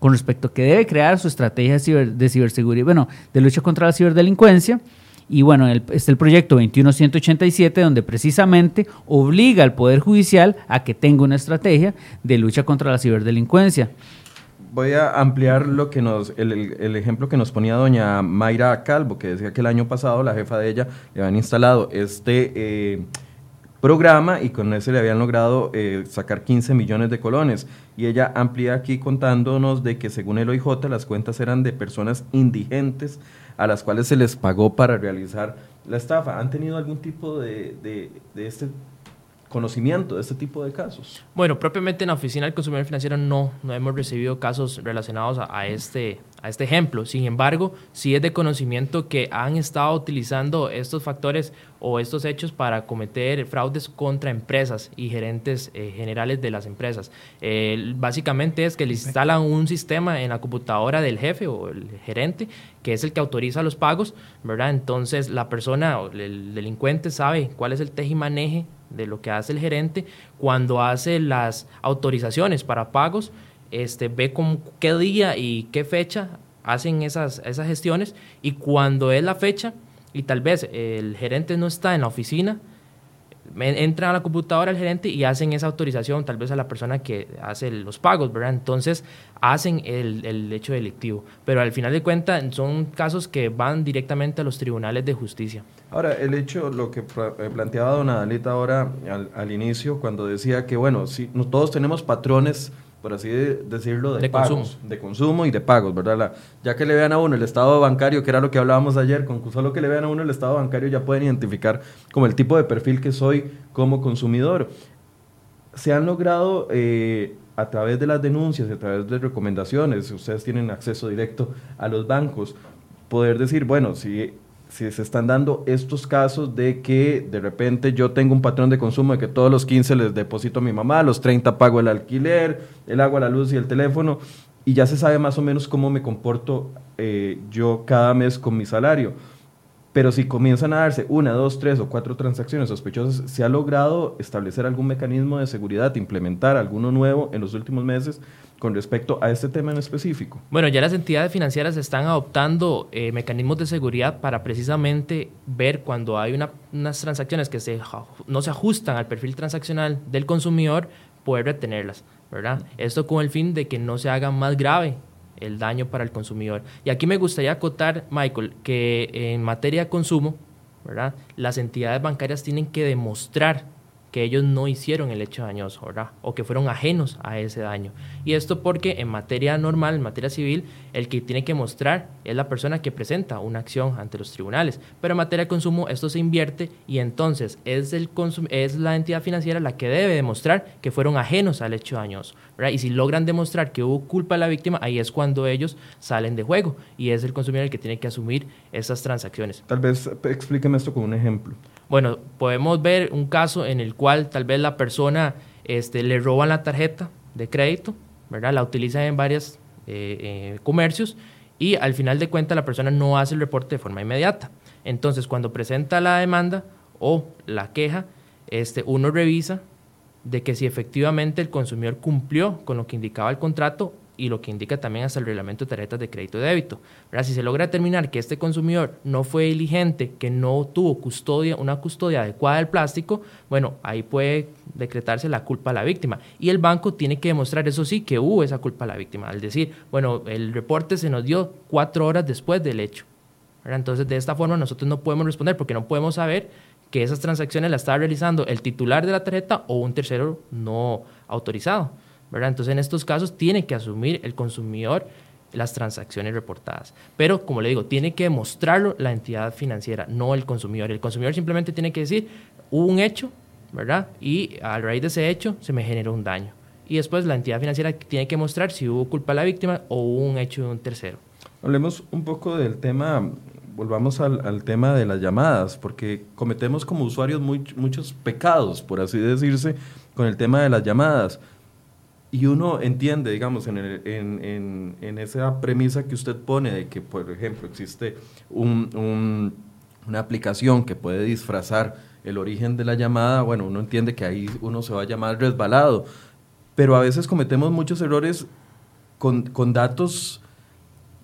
con respecto a que debe crear su estrategia de, ciberseguridad, bueno, de lucha contra la ciberdelincuencia. Y bueno, el, está el proyecto 21187, donde precisamente obliga al Poder Judicial a que tenga una estrategia de lucha contra la ciberdelincuencia. Voy a ampliar lo que nos, el, ejemplo que nos ponía doña Mayra Calvo, que decía que el año pasado la jefa de ella le habían instalado este eh, programa y con ese le habían logrado eh, sacar 15 millones de colones. Y ella amplía aquí contándonos de que según el OIJ las cuentas eran de personas indigentes a las cuales se les pagó para realizar la estafa. ¿Han tenido algún tipo de, de, de este conocimiento de este tipo de casos? Bueno, propiamente en la Oficina del Consumidor Financiero no, no hemos recibido casos relacionados a, este, a este ejemplo. Sin embargo, sí es de conocimiento que han estado utilizando estos factores o estos hechos para cometer fraudes contra empresas y gerentes eh, generales de las empresas. básicamente es que les instalan un sistema en la computadora del jefe o el gerente, que es el que autoriza los pagos, ¿verdad? Entonces la persona o el delincuente sabe cuál es el tejimaneje de lo que hace el gerente cuando hace las autorizaciones para pagos, este, ve con qué día y qué fecha hacen esas, esas gestiones y cuando es la fecha y tal vez el gerente no está en la oficina, entra a la computadora el gerente y hacen esa autorización tal vez a la persona que hace los pagos, ¿verdad? Entonces hacen el, el hecho delictivo. Pero al final de cuentas son casos que van directamente a los tribunales de justicia. Ahora, el hecho, lo que eh, planteaba don Adalita ahora al, al inicio, cuando decía que, bueno, si todos tenemos patrones por así decirlo, de, pagos, de consumo y de pagos, ¿verdad? ya que le vean a uno el estado bancario, que era lo que hablábamos ayer, con solo que le vean a uno el estado bancario ya pueden identificar como el tipo de perfil que soy como consumidor. Se han logrado eh, a través de las denuncias, a través de recomendaciones, ustedes tienen acceso directo a los bancos, poder decir, bueno, si si se están dando estos casos de que de repente yo tengo un patrón de consumo de que todos los 15 les deposito a mi mamá, los 30 pago el alquiler, el agua, la luz y el teléfono, y ya se sabe más o menos cómo me comporto eh, yo cada mes con mi salario. Pero si comienzan a darse una, dos, tres o cuatro transacciones sospechosas, ¿se ha logrado establecer algún mecanismo de seguridad, implementar alguno nuevo en los últimos meses con respecto a este tema en específico? Bueno, ya las entidades financieras están adoptando eh, mecanismos de seguridad para precisamente ver cuando hay unas transacciones que se, no se ajustan al perfil transaccional del consumidor, poder retenerlas, ¿verdad? Esto con el fin de que no se haga más grave el daño para el consumidor. Y aquí me gustaría acotar, Michael, que en materia de consumo, ¿verdad? las entidades bancarias tienen que demostrar que ellos no hicieron el hecho dañoso, ¿verdad? O que fueron ajenos a ese daño. Y esto porque en materia normal, en materia civil, el que tiene que mostrar es la persona que presenta una acción ante los tribunales. Pero en materia de consumo esto se invierte y entonces es, el es la entidad financiera la que debe demostrar que fueron ajenos al hecho dañoso. ¿verdad? Y si logran demostrar que hubo culpa de la víctima, ahí es cuando ellos salen de juego y es el consumidor el que tiene que asumir esas transacciones. Tal vez explíqueme esto con un ejemplo. Bueno, podemos ver un caso en el cual tal vez la persona este, le roban la tarjeta de crédito, ¿verdad? La utilizan en varios eh, eh, comercios y al final de cuentas la persona no hace el reporte de forma inmediata. Entonces, cuando presenta la demanda o la queja, este, uno revisa de que si efectivamente el consumidor cumplió con lo que indicaba el contrato y lo que indica también hasta el reglamento de tarjetas de crédito y débito. Si se logra determinar que este consumidor no fue diligente, que no tuvo custodia, una custodia adecuada del plástico, bueno, ahí puede decretarse la culpa a la víctima. Y el banco tiene que demostrar, eso sí, que hubo esa culpa a la víctima. Al decir, bueno, el reporte se nos dio cuatro horas después del hecho. Entonces, de esta forma nosotros no podemos responder porque no podemos saber que esas transacciones las estaba realizando el titular de la tarjeta o un tercero no autorizado. Entonces, en estos casos tiene que asumir el consumidor las transacciones reportadas. Pero, como le digo, tiene que demostrarlo la entidad financiera, no el consumidor. El consumidor simplemente tiene que decir, hubo un hecho, ¿verdad? Y a raíz de ese hecho se me generó un daño. Y después la entidad financiera tiene que mostrar si hubo culpa de la víctima o hubo un hecho de un tercero. Hablemos un poco del tema, volvamos al, tema de las llamadas, porque cometemos como usuarios muchos pecados, por así decirse, con el tema de las llamadas. Y uno entiende, digamos, en, en, en, esa premisa que usted pone de que, por ejemplo, existe un, una aplicación que puede disfrazar el origen de la llamada, bueno, uno entiende que ahí uno se va a llamar resbalado, pero a veces cometemos muchos errores con, con datos.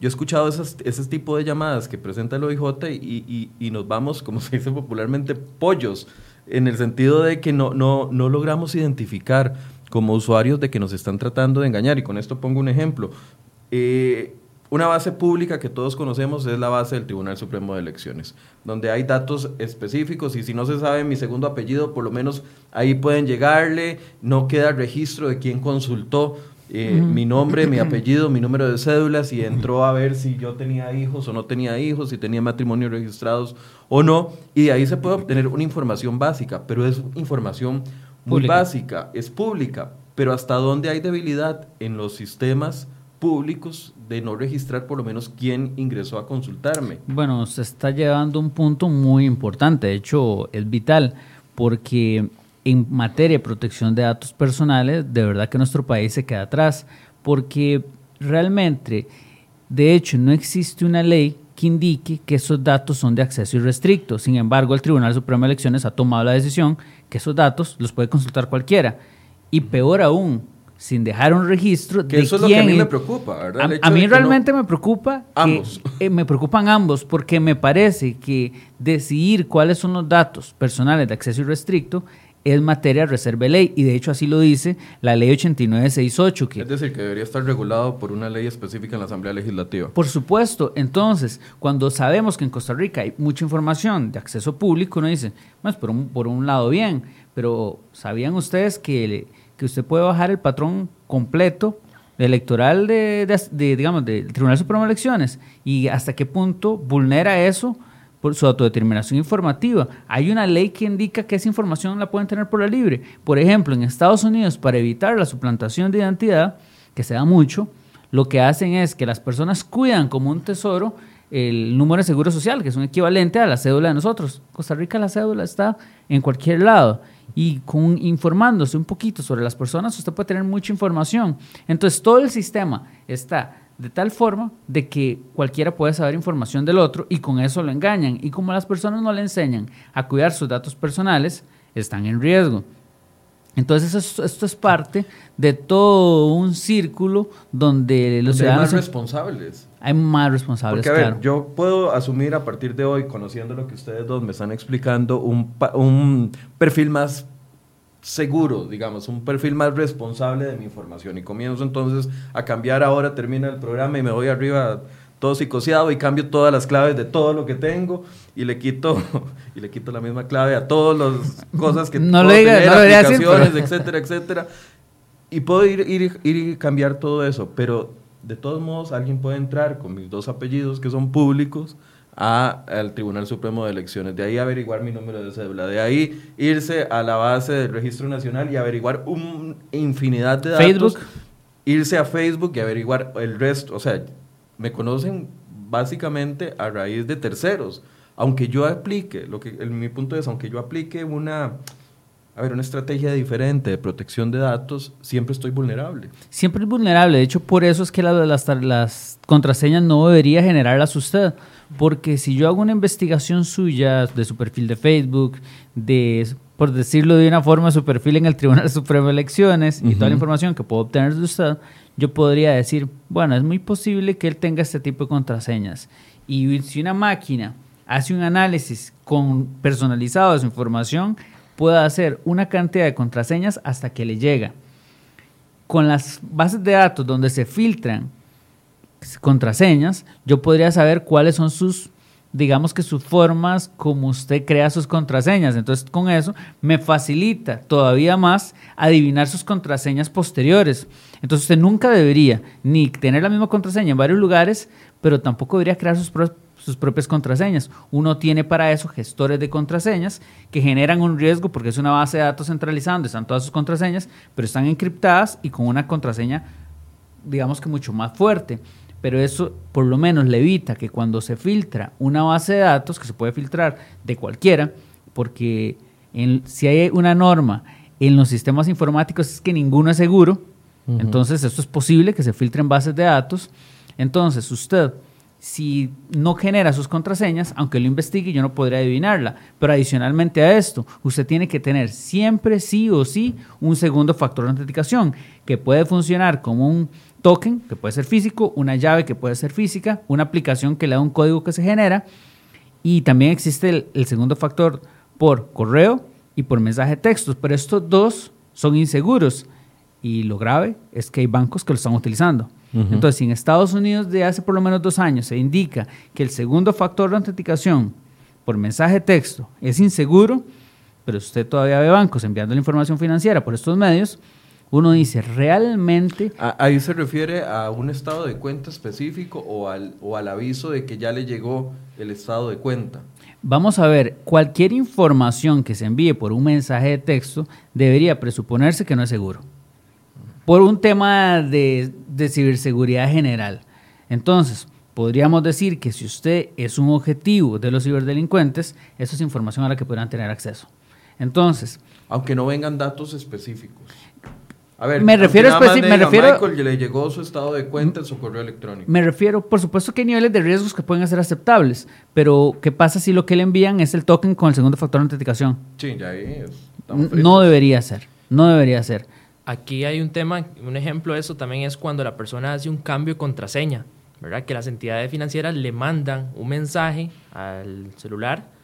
Yo he escuchado esas, ese tipo de llamadas que presenta el OIJ y, y, y, nos vamos, como se dice popularmente, pollos, en el sentido de que no, no, no logramos identificar como usuarios de que nos están tratando de engañar. Y con esto pongo un ejemplo. Eh, una base pública que todos conocemos es la base del Tribunal Supremo de Elecciones, donde hay datos específicos y si no se sabe mi segundo apellido, por lo menos ahí pueden llegarle, no queda registro de quién consultó eh, mi nombre, mi apellido, mi número de cédulas y entró a ver si yo tenía hijos o no tenía hijos, si tenía matrimonios registrados o no, y de ahí se puede obtener una información básica, pero es información muy básica, es pública, pero hasta dónde hay debilidad en los sistemas públicos de no registrar por lo menos quién ingresó a consultarme. Bueno, se está llevando un punto muy importante, de hecho es vital, porque en materia de protección de datos personales, de verdad que nuestro país se queda atrás, porque realmente, de hecho, no existe una ley que indique que esos datos son de acceso irrestricto. Sin embargo, el Tribunal Supremo de Elecciones ha tomado la decisión que esos datos los puede consultar cualquiera. Y peor aún, sin dejar un registro que eso es lo que a mí me preocupa, ¿verdad? A, mí realmente me preocupa ambos. Eh, me preocupan ambos porque me parece que decidir cuáles son los datos personales de acceso irrestricto es materia de reserva de ley y de hecho así lo dice la ley 8968. Que, es decir, que debería estar regulado por una ley específica en la Asamblea Legislativa. Por supuesto, entonces, cuando sabemos que en Costa Rica hay mucha información de acceso público, uno dice, pues por un, por un lado bien, pero ¿sabían ustedes que, que usted puede bajar el patrón completo electoral de, de, digamos, del Tribunal Supremo de Elecciones y hasta qué punto vulnera eso su autodeterminación informativa. Hay una ley que indica que esa información la pueden tener por la libre. Por ejemplo, en Estados Unidos, para evitar la suplantación de identidad, que se da mucho, lo que hacen es que las personas cuidan como un tesoro el número de seguro social, que es un equivalente a la cédula de nosotros. Costa Rica la cédula está en cualquier lado y con, informándose un poquito sobre las personas, usted puede tener mucha información. Entonces, todo el sistema está de tal forma de que cualquiera puede saber información del otro y con eso lo engañan. Y como las personas no le enseñan a cuidar sus datos personales, están en riesgo. Entonces esto, es parte de todo un círculo donde los ciudadanos... Hay más responsables. Hay más responsables, Porque, a ver, yo puedo asumir a partir de hoy, conociendo lo que ustedes dos me están explicando, un, un perfil más seguro, digamos, un perfil más responsable de mi información. Y comienzo entonces a cambiar ahora, termina el programa y me voy arriba todo psicoseado y cambio todas las claves de todo lo que tengo y le quito y le quito la misma clave a todas las cosas que no puedo tener, aplicaciones, etcétera, etcétera. Y puedo ir, ir, ir y cambiar todo eso, pero de todos modos alguien puede entrar con mis dos apellidos que son públicos a, al Tribunal Supremo de Elecciones. De ahí averiguar mi número de cédula. De ahí irse a la base del Registro Nacional y averiguar una infinidad de datos. Facebook. Irse a Facebook y averiguar el resto. O sea, me conocen básicamente a raíz de terceros. Aunque yo aplique, lo que mi punto es, aunque yo aplique una, a ver, una estrategia diferente de protección de datos, siempre estoy vulnerable. Siempre es vulnerable. De hecho, por eso es que las, las contraseñas no debería generarlas usted. Porque si yo hago una investigación suya de su perfil de Facebook, de, por decirlo de una forma, su perfil en el Tribunal Supremo de Elecciones y toda la información que puedo obtener de usted, yo podría decir, bueno, es muy posible que él tenga este tipo de contraseñas. Y si una máquina hace un análisis con, personalizado de su información, puede hacer una cantidad de contraseñas hasta que le llega. Con las bases de datos donde se filtran contraseñas, yo podría saber cuáles son sus, digamos que sus formas como usted crea sus contraseñas. Entonces, con eso me facilita todavía más adivinar sus contraseñas posteriores. Entonces, usted nunca debería ni tener la misma contraseña en varios lugares, pero tampoco debería crear sus, sus propias contraseñas. Uno tiene para eso gestores de contraseñas que generan un riesgo porque es una base de datos centralizada donde están todas sus contraseñas, pero están encriptadas y con una contraseña, digamos que mucho más fuerte pero eso por lo menos le evita que cuando se filtra una base de datos, que se puede filtrar de cualquiera, porque si hay una norma en los sistemas informáticos es que ninguno es seguro, entonces esto es posible que se filtren bases de datos, entonces usted si no genera sus contraseñas, aunque lo investigue, yo no podría adivinarla. Pero adicionalmente a esto, usted tiene que tener siempre, sí o sí, un segundo factor de autenticación que puede funcionar como un token, que puede ser físico, una llave que puede ser física, una aplicación que le da un código que se genera, y también existe el, segundo factor por correo y por mensaje de textos, pero estos dos son inseguros y lo grave es que hay bancos que lo están utilizando. Entonces, si en Estados Unidos de hace por lo menos dos años se indica que el segundo factor de autenticación por mensaje de texto es inseguro, pero usted todavía ve bancos enviando la información financiera por estos medios, uno dice, realmente... Ahí se refiere a un estado de cuenta específico o al, o al aviso de que ya le llegó el estado de cuenta. Vamos a ver, cualquier información que se envíe por un mensaje de texto debería presuponerse que no es seguro. Por un tema de, de ciberseguridad general. Entonces, podríamos decir que si usted es un objetivo de los ciberdelincuentes, eso es información a la que podrán tener acceso. Entonces... Aunque no vengan datos específicos. A ver, me refiero me refiero Michael le llegó su estado de cuenta en su correo electrónico. Me refiero, por supuesto que hay niveles de riesgos que pueden ser aceptables, pero ¿qué pasa si lo que le envían es el token con el segundo factor de autenticación? Sí, ya ahí No debería ser, no debería ser. Aquí hay un tema, un ejemplo de eso también es cuando la persona hace un cambio de contraseña, ¿verdad? Que las entidades financieras le mandan un mensaje al celular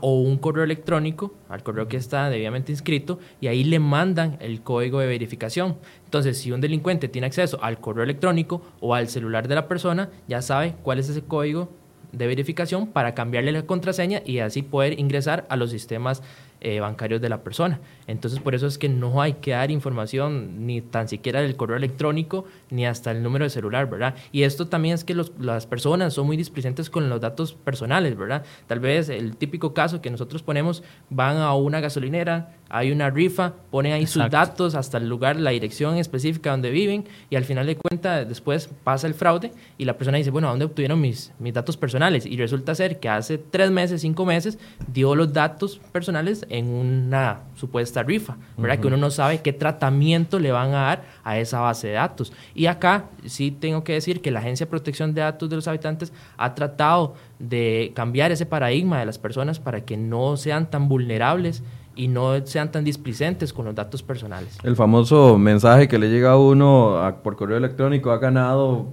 o un correo electrónico al correo que está debidamente inscrito y ahí le mandan el código de verificación. Entonces, si un delincuente tiene acceso al correo electrónico o al celular de la persona, ya sabe cuál es ese código de verificación para cambiarle la contraseña y así poder ingresar a los sistemas eh, bancarios de la persona. Entonces, por eso es que no hay que dar información ni tan siquiera del correo electrónico ni hasta el número de celular, ¿verdad? Y esto también es que las personas son muy displicentes con los datos personales, ¿verdad? Tal vez el típico caso que nosotros ponemos, van a una gasolinera, hay una rifa, ponen ahí sus datos hasta el lugar, la dirección específica donde viven y al final de cuentas después pasa el fraude y la persona dice, bueno, ¿dónde obtuvieron mis, mis datos personales? Y resulta ser que hace tres meses, cinco meses, dio los datos personales en una supuesta rifa, ¿verdad? Que uno no sabe qué tratamiento le van a dar a esa base de datos. Y acá sí tengo que decir que la Agencia de Protección de Datos de los Habitantes ha tratado de cambiar ese paradigma de las personas para que no sean tan vulnerables y no sean tan displicentes con los datos personales. El famoso mensaje que le llega a uno por correo electrónico ha ganado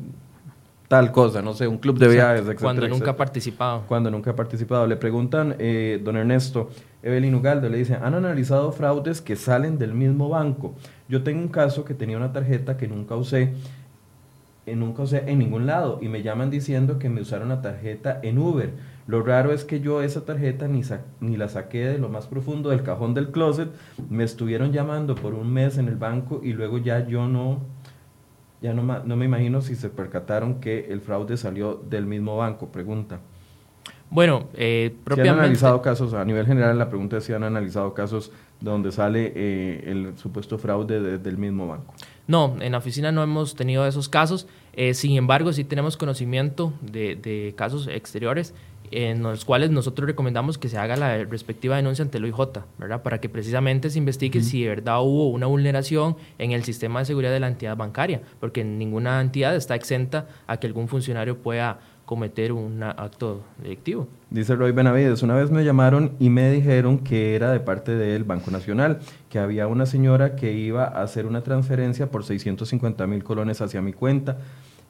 tal cosa, no sé, un club de viajes, etc. Cuando nunca ha participado. Cuando nunca ha participado. Le preguntan, eh, don Ernesto, Evelyn Ugaldo, le dice, ¿han analizado fraudes que salen del mismo banco? Yo tengo un caso que tenía una tarjeta que nunca usé, eh, nunca usé en ningún lado y me llaman diciendo que me usaron la tarjeta en Uber lo raro es que yo esa tarjeta ni, ni la saqué de lo más profundo del cajón del closet, me estuvieron llamando por un mes en el banco y luego ya yo no, ya no, no me imagino si se percataron que el fraude salió del mismo banco, pregunta. Bueno, eh, propiamente... han analizado casos, a nivel general la pregunta es si han analizado casos donde sale eh, el supuesto fraude del mismo banco. No, en la oficina no hemos tenido esos casos, eh, sin embargo sí tenemos conocimiento de, de casos exteriores en los cuales nosotros recomendamos que se haga la respectiva denuncia ante el OIJ, ¿verdad? Para que precisamente se investigue si de verdad hubo una vulneración en el sistema de seguridad de la entidad bancaria, porque ninguna entidad está exenta a que algún funcionario pueda cometer un acto delictivo. Dice Roy Benavides, una vez me llamaron y me dijeron que era de parte del Banco Nacional, que había una señora que iba a hacer una transferencia por 650 mil colones hacia mi cuenta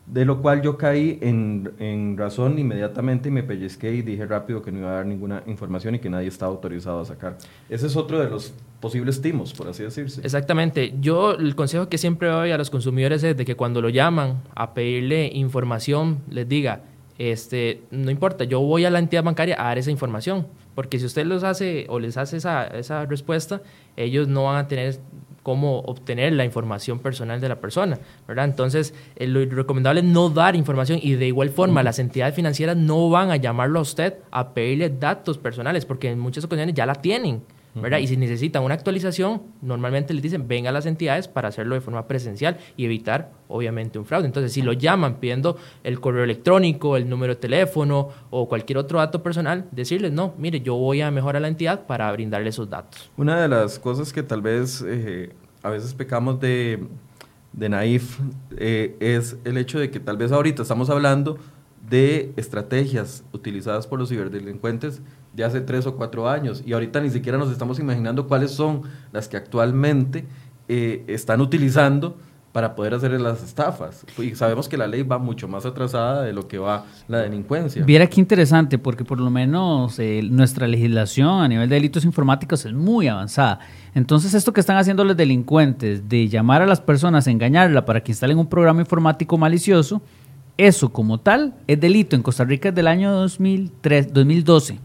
de lo cual yo caí en, razón inmediatamente y me pellizqué y dije rápido que no iba a dar ninguna información y que nadie estaba autorizado a sacar. Ese es otro de los posibles timos, por así decirse. Exactamente. Yo el consejo que siempre doy a los consumidores es de que cuando lo llaman a pedirle información, les diga, este, no importa, yo voy a la entidad bancaria a dar esa información, porque si usted los hace o les hace esa, esa respuesta, ellos no van a tener cómo obtener la información personal de la persona, ¿verdad? Entonces, eh, lo recomendable es no dar información y de igual forma las entidades financieras no van a llamarlo a usted a pedirle datos personales porque en muchas ocasiones ya la tienen. ¿Verdad? Y si necesitan una actualización, normalmente les dicen venga a las entidades para hacerlo de forma presencial y evitar, obviamente, un fraude. Entonces, si lo llaman pidiendo el correo electrónico, el número de teléfono o cualquier otro dato personal, decirles, no, mire, yo voy a mejorar la entidad para brindarle esos datos. Una de las cosas que tal vez eh, a veces pecamos de, de naif eh, es el hecho de que tal vez ahorita estamos hablando de estrategias utilizadas por los ciberdelincuentes de hace tres o cuatro años y ahorita ni siquiera nos estamos imaginando cuáles son las que actualmente eh, están utilizando para poder hacer las estafas. Y sabemos que la ley va mucho más atrasada de lo que va la delincuencia. Viera qué interesante, porque por lo menos eh, nuestra legislación a nivel de delitos informáticos es muy avanzada. Entonces, esto que están haciendo los delincuentes de llamar a las personas, engañarla para que instalen un programa informático malicioso, eso como tal es delito en Costa Rica del año 2003, 2012.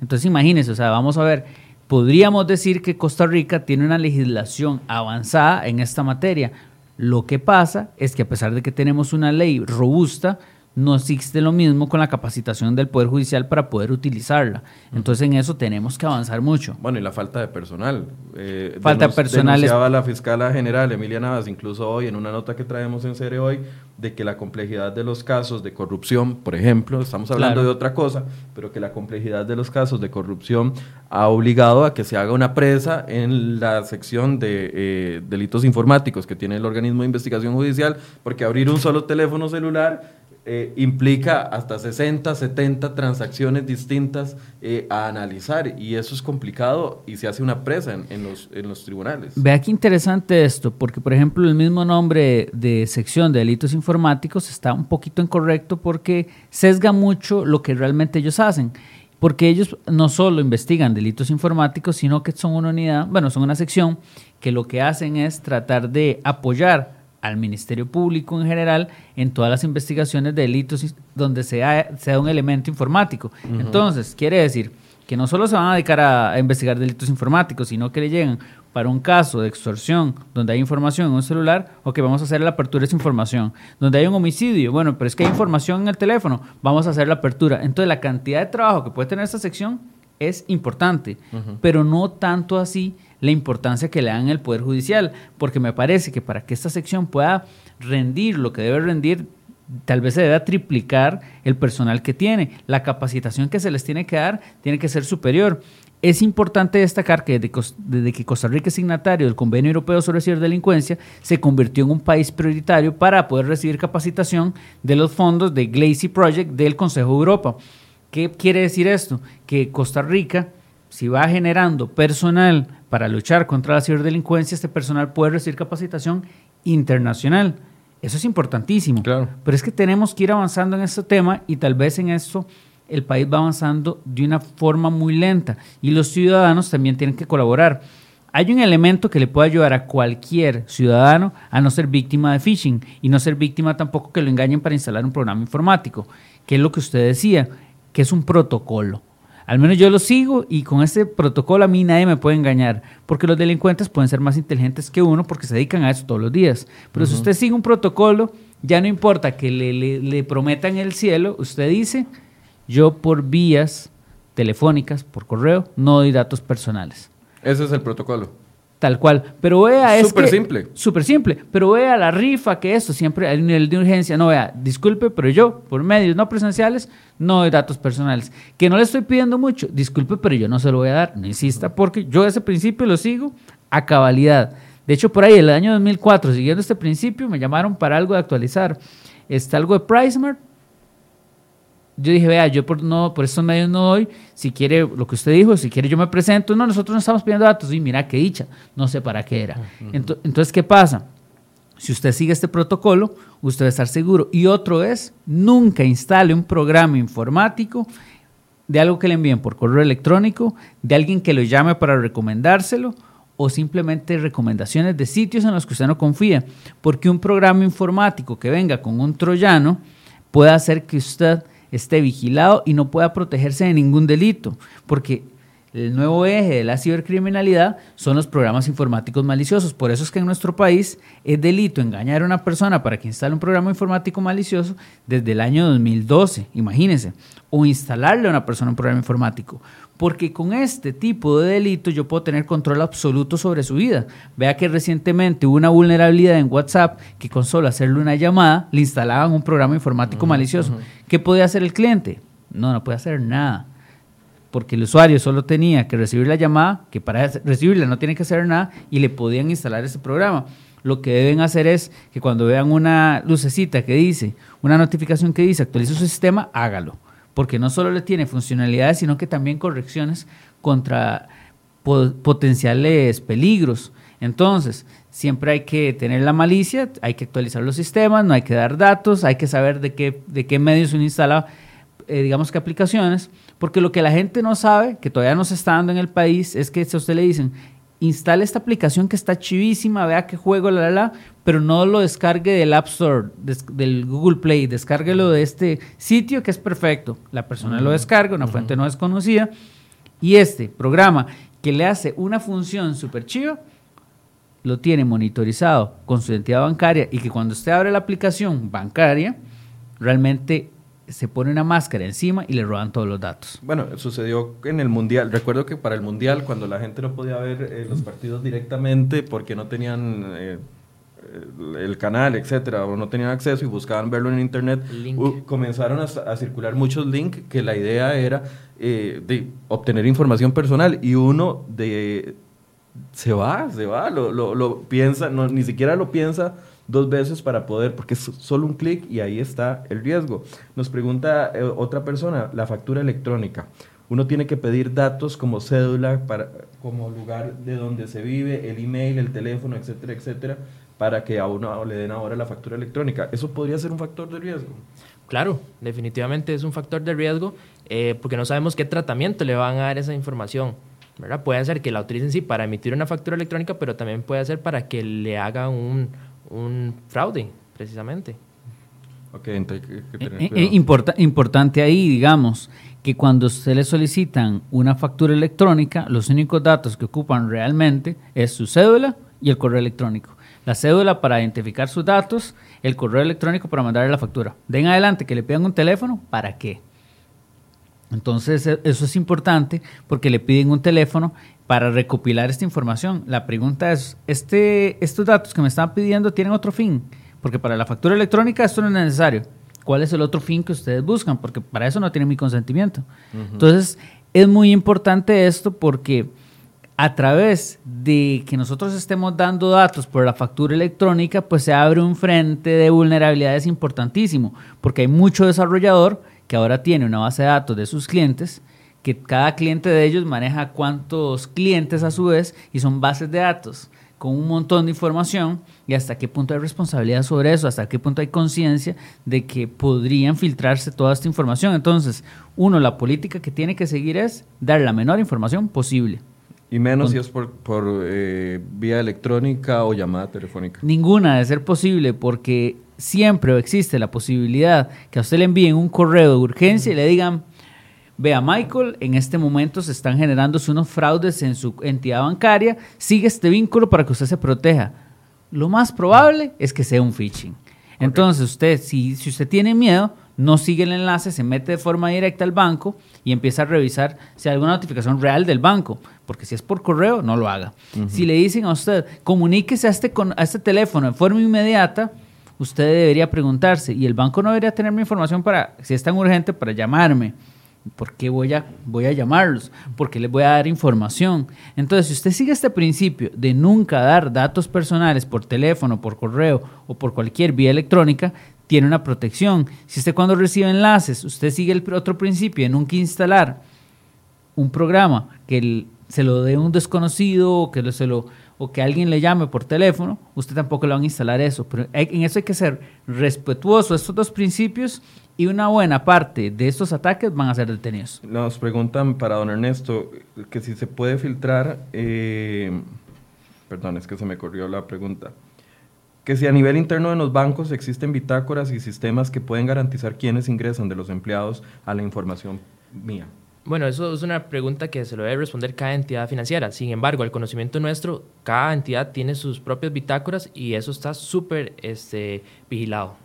Entonces imagínense, o sea, vamos a ver, podríamos decir que Costa Rica tiene una legislación avanzada en esta materia. Lo que pasa es que a pesar de que tenemos una ley robusta, no existe lo mismo con la capacitación del Poder Judicial para poder utilizarla. Entonces en eso tenemos que avanzar mucho. Bueno, y la falta de personal. Eh, falta de personal. Denunciaba la fiscal general Emilia Navas, incluso hoy en una nota que traemos en serie hoy, de que la complejidad de los casos de corrupción, por ejemplo, estamos hablando de otra cosa, pero que la complejidad de los casos de corrupción ha obligado a que se haga una presa en la sección de eh, delitos informáticos que tiene el organismo de investigación judicial, porque abrir un solo teléfono celular eh, implica hasta 60, 70 transacciones distintas eh, a analizar y eso es complicado y se hace una presa en, los, en los tribunales. Vea qué interesante esto, porque por ejemplo el mismo nombre de sección de delitos informáticos está un poquito incorrecto porque sesga mucho lo que realmente ellos hacen. Porque ellos no solo investigan delitos informáticos, sino que son una unidad, bueno, son una sección que lo que hacen es tratar de apoyar al Ministerio Público en general en todas las investigaciones de delitos donde sea, sea un elemento informático. Entonces, quiere decir que no solo se van a dedicar a, investigar delitos informáticos, sino que le llegan para un caso de extorsión donde hay información en un celular, o que vamos a hacer la apertura de esa información. Donde hay un homicidio, bueno, pero es que hay información en el teléfono, vamos a hacer la apertura. Entonces, la cantidad de trabajo que puede tener esta sección es importante, pero no tanto así la importancia que le dan el Poder Judicial, porque me parece que para que esta sección pueda rendir lo que debe rendir, tal vez se debe triplicar el personal que tiene. La capacitación que se les tiene que dar tiene que ser superior. Es importante destacar que desde, que Costa Rica es signatario del Convenio Europeo sobre Ciberdelincuencia, se convirtió en un país prioritario para poder recibir capacitación de los fondos de Glacy Project del Consejo de Europa. ¿Qué quiere decir esto? Que Costa Rica, si va generando personal para luchar contra la ciberdelincuencia, este personal puede recibir capacitación internacional. Eso es importantísimo. Claro. Pero es que tenemos que ir avanzando en este tema y tal vez en esto el país va avanzando de una forma muy lenta y los ciudadanos también tienen que colaborar. Hay un elemento que le puede ayudar a cualquier ciudadano a no ser víctima de phishing y no ser víctima tampoco que lo engañen para instalar un programa informático, que es lo que usted decía, que es un protocolo. Al menos yo lo sigo y con este protocolo a mí nadie me puede engañar, porque los delincuentes pueden ser más inteligentes que uno porque se dedican a eso todos los días. Pero si usted sigue un protocolo, ya no importa que le, le prometan el cielo, usted dice, yo por vías telefónicas, por correo, no doy datos personales. Ese es el protocolo. Tal cual. Pero vea, es. Súper simple. Súper simple. Pero vea la rifa que esto, siempre hay nivel de urgencia. No vea, disculpe, pero yo, por medios no presenciales, no doy datos personales. Que no le estoy pidiendo mucho, disculpe, pero yo no se lo voy a dar. No insista, porque yo ese principio lo sigo a cabalidad. De hecho, por ahí, el año 2004, siguiendo este principio, me llamaron para algo de actualizar. Está algo de PriceMart yo dije, vea, yo por, no, por estos medios no doy, si quiere lo que usted dijo, si quiere yo me presento, no, nosotros no estamos pidiendo datos, y mira qué dicha, no sé para qué era. Entonces, ¿qué pasa? Si usted sigue este protocolo, usted va a estar seguro. Y otro es, nunca instale un programa informático de algo que le envíen por correo electrónico, de alguien que lo llame para recomendárselo o simplemente recomendaciones de sitios en los que usted no confía. Porque un programa informático que venga con un troyano puede hacer que usted esté vigilado y no pueda protegerse de ningún delito, porque el nuevo eje de la cibercriminalidad son los programas informáticos maliciosos. Por eso es que en nuestro país es delito engañar a una persona para que instale un programa informático malicioso desde el año 2012, imagínense, o instalarle a una persona un programa informático. Porque con este tipo de delitos yo puedo tener control absoluto sobre su vida. Vea que recientemente hubo una vulnerabilidad en WhatsApp que con solo hacerle una llamada le instalaban un programa informático malicioso. ¿Qué podía hacer el cliente? No, no puede hacer nada. Porque el usuario solo tenía que recibir la llamada, que para recibirla no tiene que hacer nada, y le podían instalar ese programa. Lo que deben hacer es que cuando vean una lucecita que dice, una notificación que dice actualiza su sistema, hágalo porque no solo le tiene funcionalidades, sino que también correcciones contra potenciales peligros. Entonces, siempre hay que tener la malicia, hay que actualizar los sistemas, no hay que dar datos, hay que saber de qué, de qué medios uno instala, eh, digamos que aplicaciones, porque lo que la gente no sabe, que todavía no se está dando en el país, es que si a usted le dicen, instale esta aplicación que está chivísima, vea qué juego, la, la, la, pero no lo descargue del App Store, del Google Play, descárguelo de este sitio que es perfecto. La persona lo descarga, una fuente no desconocida, y este programa que le hace una función súper chiva, lo tiene monitorizado con su identidad bancaria y que cuando usted abre la aplicación bancaria, realmente se pone una máscara encima y le roban todos los datos. Bueno, sucedió en el Mundial. Recuerdo que para el Mundial, cuando la gente no podía ver eh, los partidos directamente porque no tenían eh, el canal, etcétera, o no tenían acceso y buscaban verlo en internet, comenzaron a, circular muchos links que la idea era eh, de obtener información personal y uno de se va, se va, lo, lo, lo piensa, no, ni siquiera lo piensa dos veces para poder, porque es solo un clic y ahí está el riesgo. Nos pregunta eh, otra persona, la factura electrónica. Uno tiene que pedir datos como cédula, para, como lugar de donde se vive, el email, el teléfono, etcétera, etcétera, para que a uno le den ahora la factura electrónica. ¿Eso podría ser un factor de riesgo? Claro, definitivamente es un factor de riesgo eh, porque no sabemos qué tratamiento le van a dar esa información. ¿verdad? Puede ser que la utilicen sí para emitir una factura electrónica, pero también puede ser para que le hagan un, un fraude, precisamente. Ok, entonces eh, eh, importante ahí, digamos, que cuando se le solicitan una factura electrónica, los únicos datos que ocupan realmente es su cédula y el correo electrónico. La cédula para identificar sus datos, el correo electrónico para mandarle la factura. Den adelante que le pidan un teléfono, ¿para qué? Entonces e, eso es importante porque le piden un teléfono para recopilar esta información. La pregunta es, este, ¿estos datos que me están pidiendo tienen otro fin? Porque para la factura electrónica esto no es necesario. ¿Cuál es el otro fin que ustedes buscan? Porque para eso no tienen mi consentimiento. Entonces es muy importante esto porque a través de que nosotros estemos dando datos por la factura electrónica, pues se abre un frente de vulnerabilidades importantísimo, porque hay mucho desarrollador que ahora tiene una base de datos de sus clientes, que cada cliente de ellos maneja cuántos clientes a su vez y son bases de datos con un montón de información y hasta qué punto hay responsabilidad sobre eso, hasta qué punto hay conciencia de que podrían filtrarse toda esta información. Entonces, uno, la política que tiene que seguir es dar la menor información posible. Y menos si es por, eh, vía electrónica o llamada telefónica. Ninguna de ser posible porque siempre existe la posibilidad que a usted le envíen un correo de urgencia y le digan, vea Michael, en este momento se están generando unos fraudes en su entidad bancaria, sigue este vínculo para que usted se proteja. Lo más probable es que sea un phishing. Entonces usted, si, si usted tiene miedo, no sigue el enlace, se mete de forma directa al banco y empieza a revisar si hay alguna notificación real del banco, porque si es por correo, no lo haga. Si le dicen a usted, comuníquese a este, a este teléfono de forma inmediata, usted debería preguntarse, ¿y el banco no debería tener mi información para, si es tan urgente, para llamarme? ¿Por qué voy a, voy a llamarlos? Porque les voy a dar información. Entonces, si usted sigue este principio de nunca dar datos personales por teléfono, por correo o por cualquier vía electrónica, tiene una protección. Si usted cuando recibe enlaces, usted sigue el otro principio de nunca instalar un programa que se lo dé un desconocido o que, se lo, o que alguien le llame por teléfono, usted tampoco le van a instalar eso. Pero en eso hay que ser respetuoso estos dos principios y una buena parte de estos ataques van a ser detenidos. Nos preguntan para don Ernesto que si se puede filtrar, eh, perdón, es que se me corrió la pregunta que si a nivel interno de los bancos existen bitácoras y sistemas que pueden garantizar quiénes ingresan de los empleados a la información mía. Bueno, eso es una pregunta que se lo debe responder cada entidad financiera. Sin embargo, el conocimiento nuestro, cada entidad tiene sus propias bitácoras y eso está súper este, vigilado.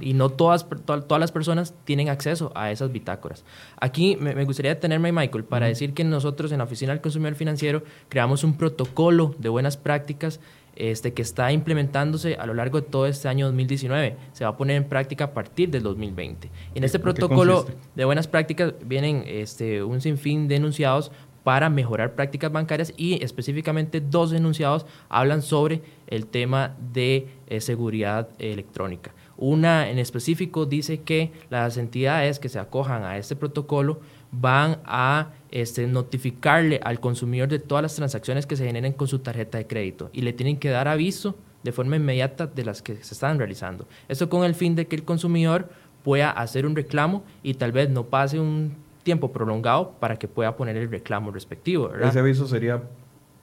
Y no todas, todas las personas tienen acceso a esas bitácoras. Aquí me, me gustaría detenerme, Michael, para decir que nosotros en la Oficina del Consumidor Financiero creamos un protocolo de buenas prácticas este, que está implementándose a lo largo de todo este año 2019. Se va a poner en práctica a partir del 2020. En este protocolo de buenas prácticas vienen este, un sinfín de enunciados para mejorar prácticas bancarias y específicamente dos enunciados hablan sobre el tema de eh, seguridad electrónica. Una en específico dice que las entidades que se acojan a este protocolo van a este, notificarle al consumidor de todas las transacciones que se generen con su tarjeta de crédito y le tienen que dar aviso de forma inmediata de las que se están realizando. Esto con el fin de que el consumidor pueda hacer un reclamo y tal vez no pase un tiempo prolongado para que pueda poner el reclamo respectivo. Ese aviso sería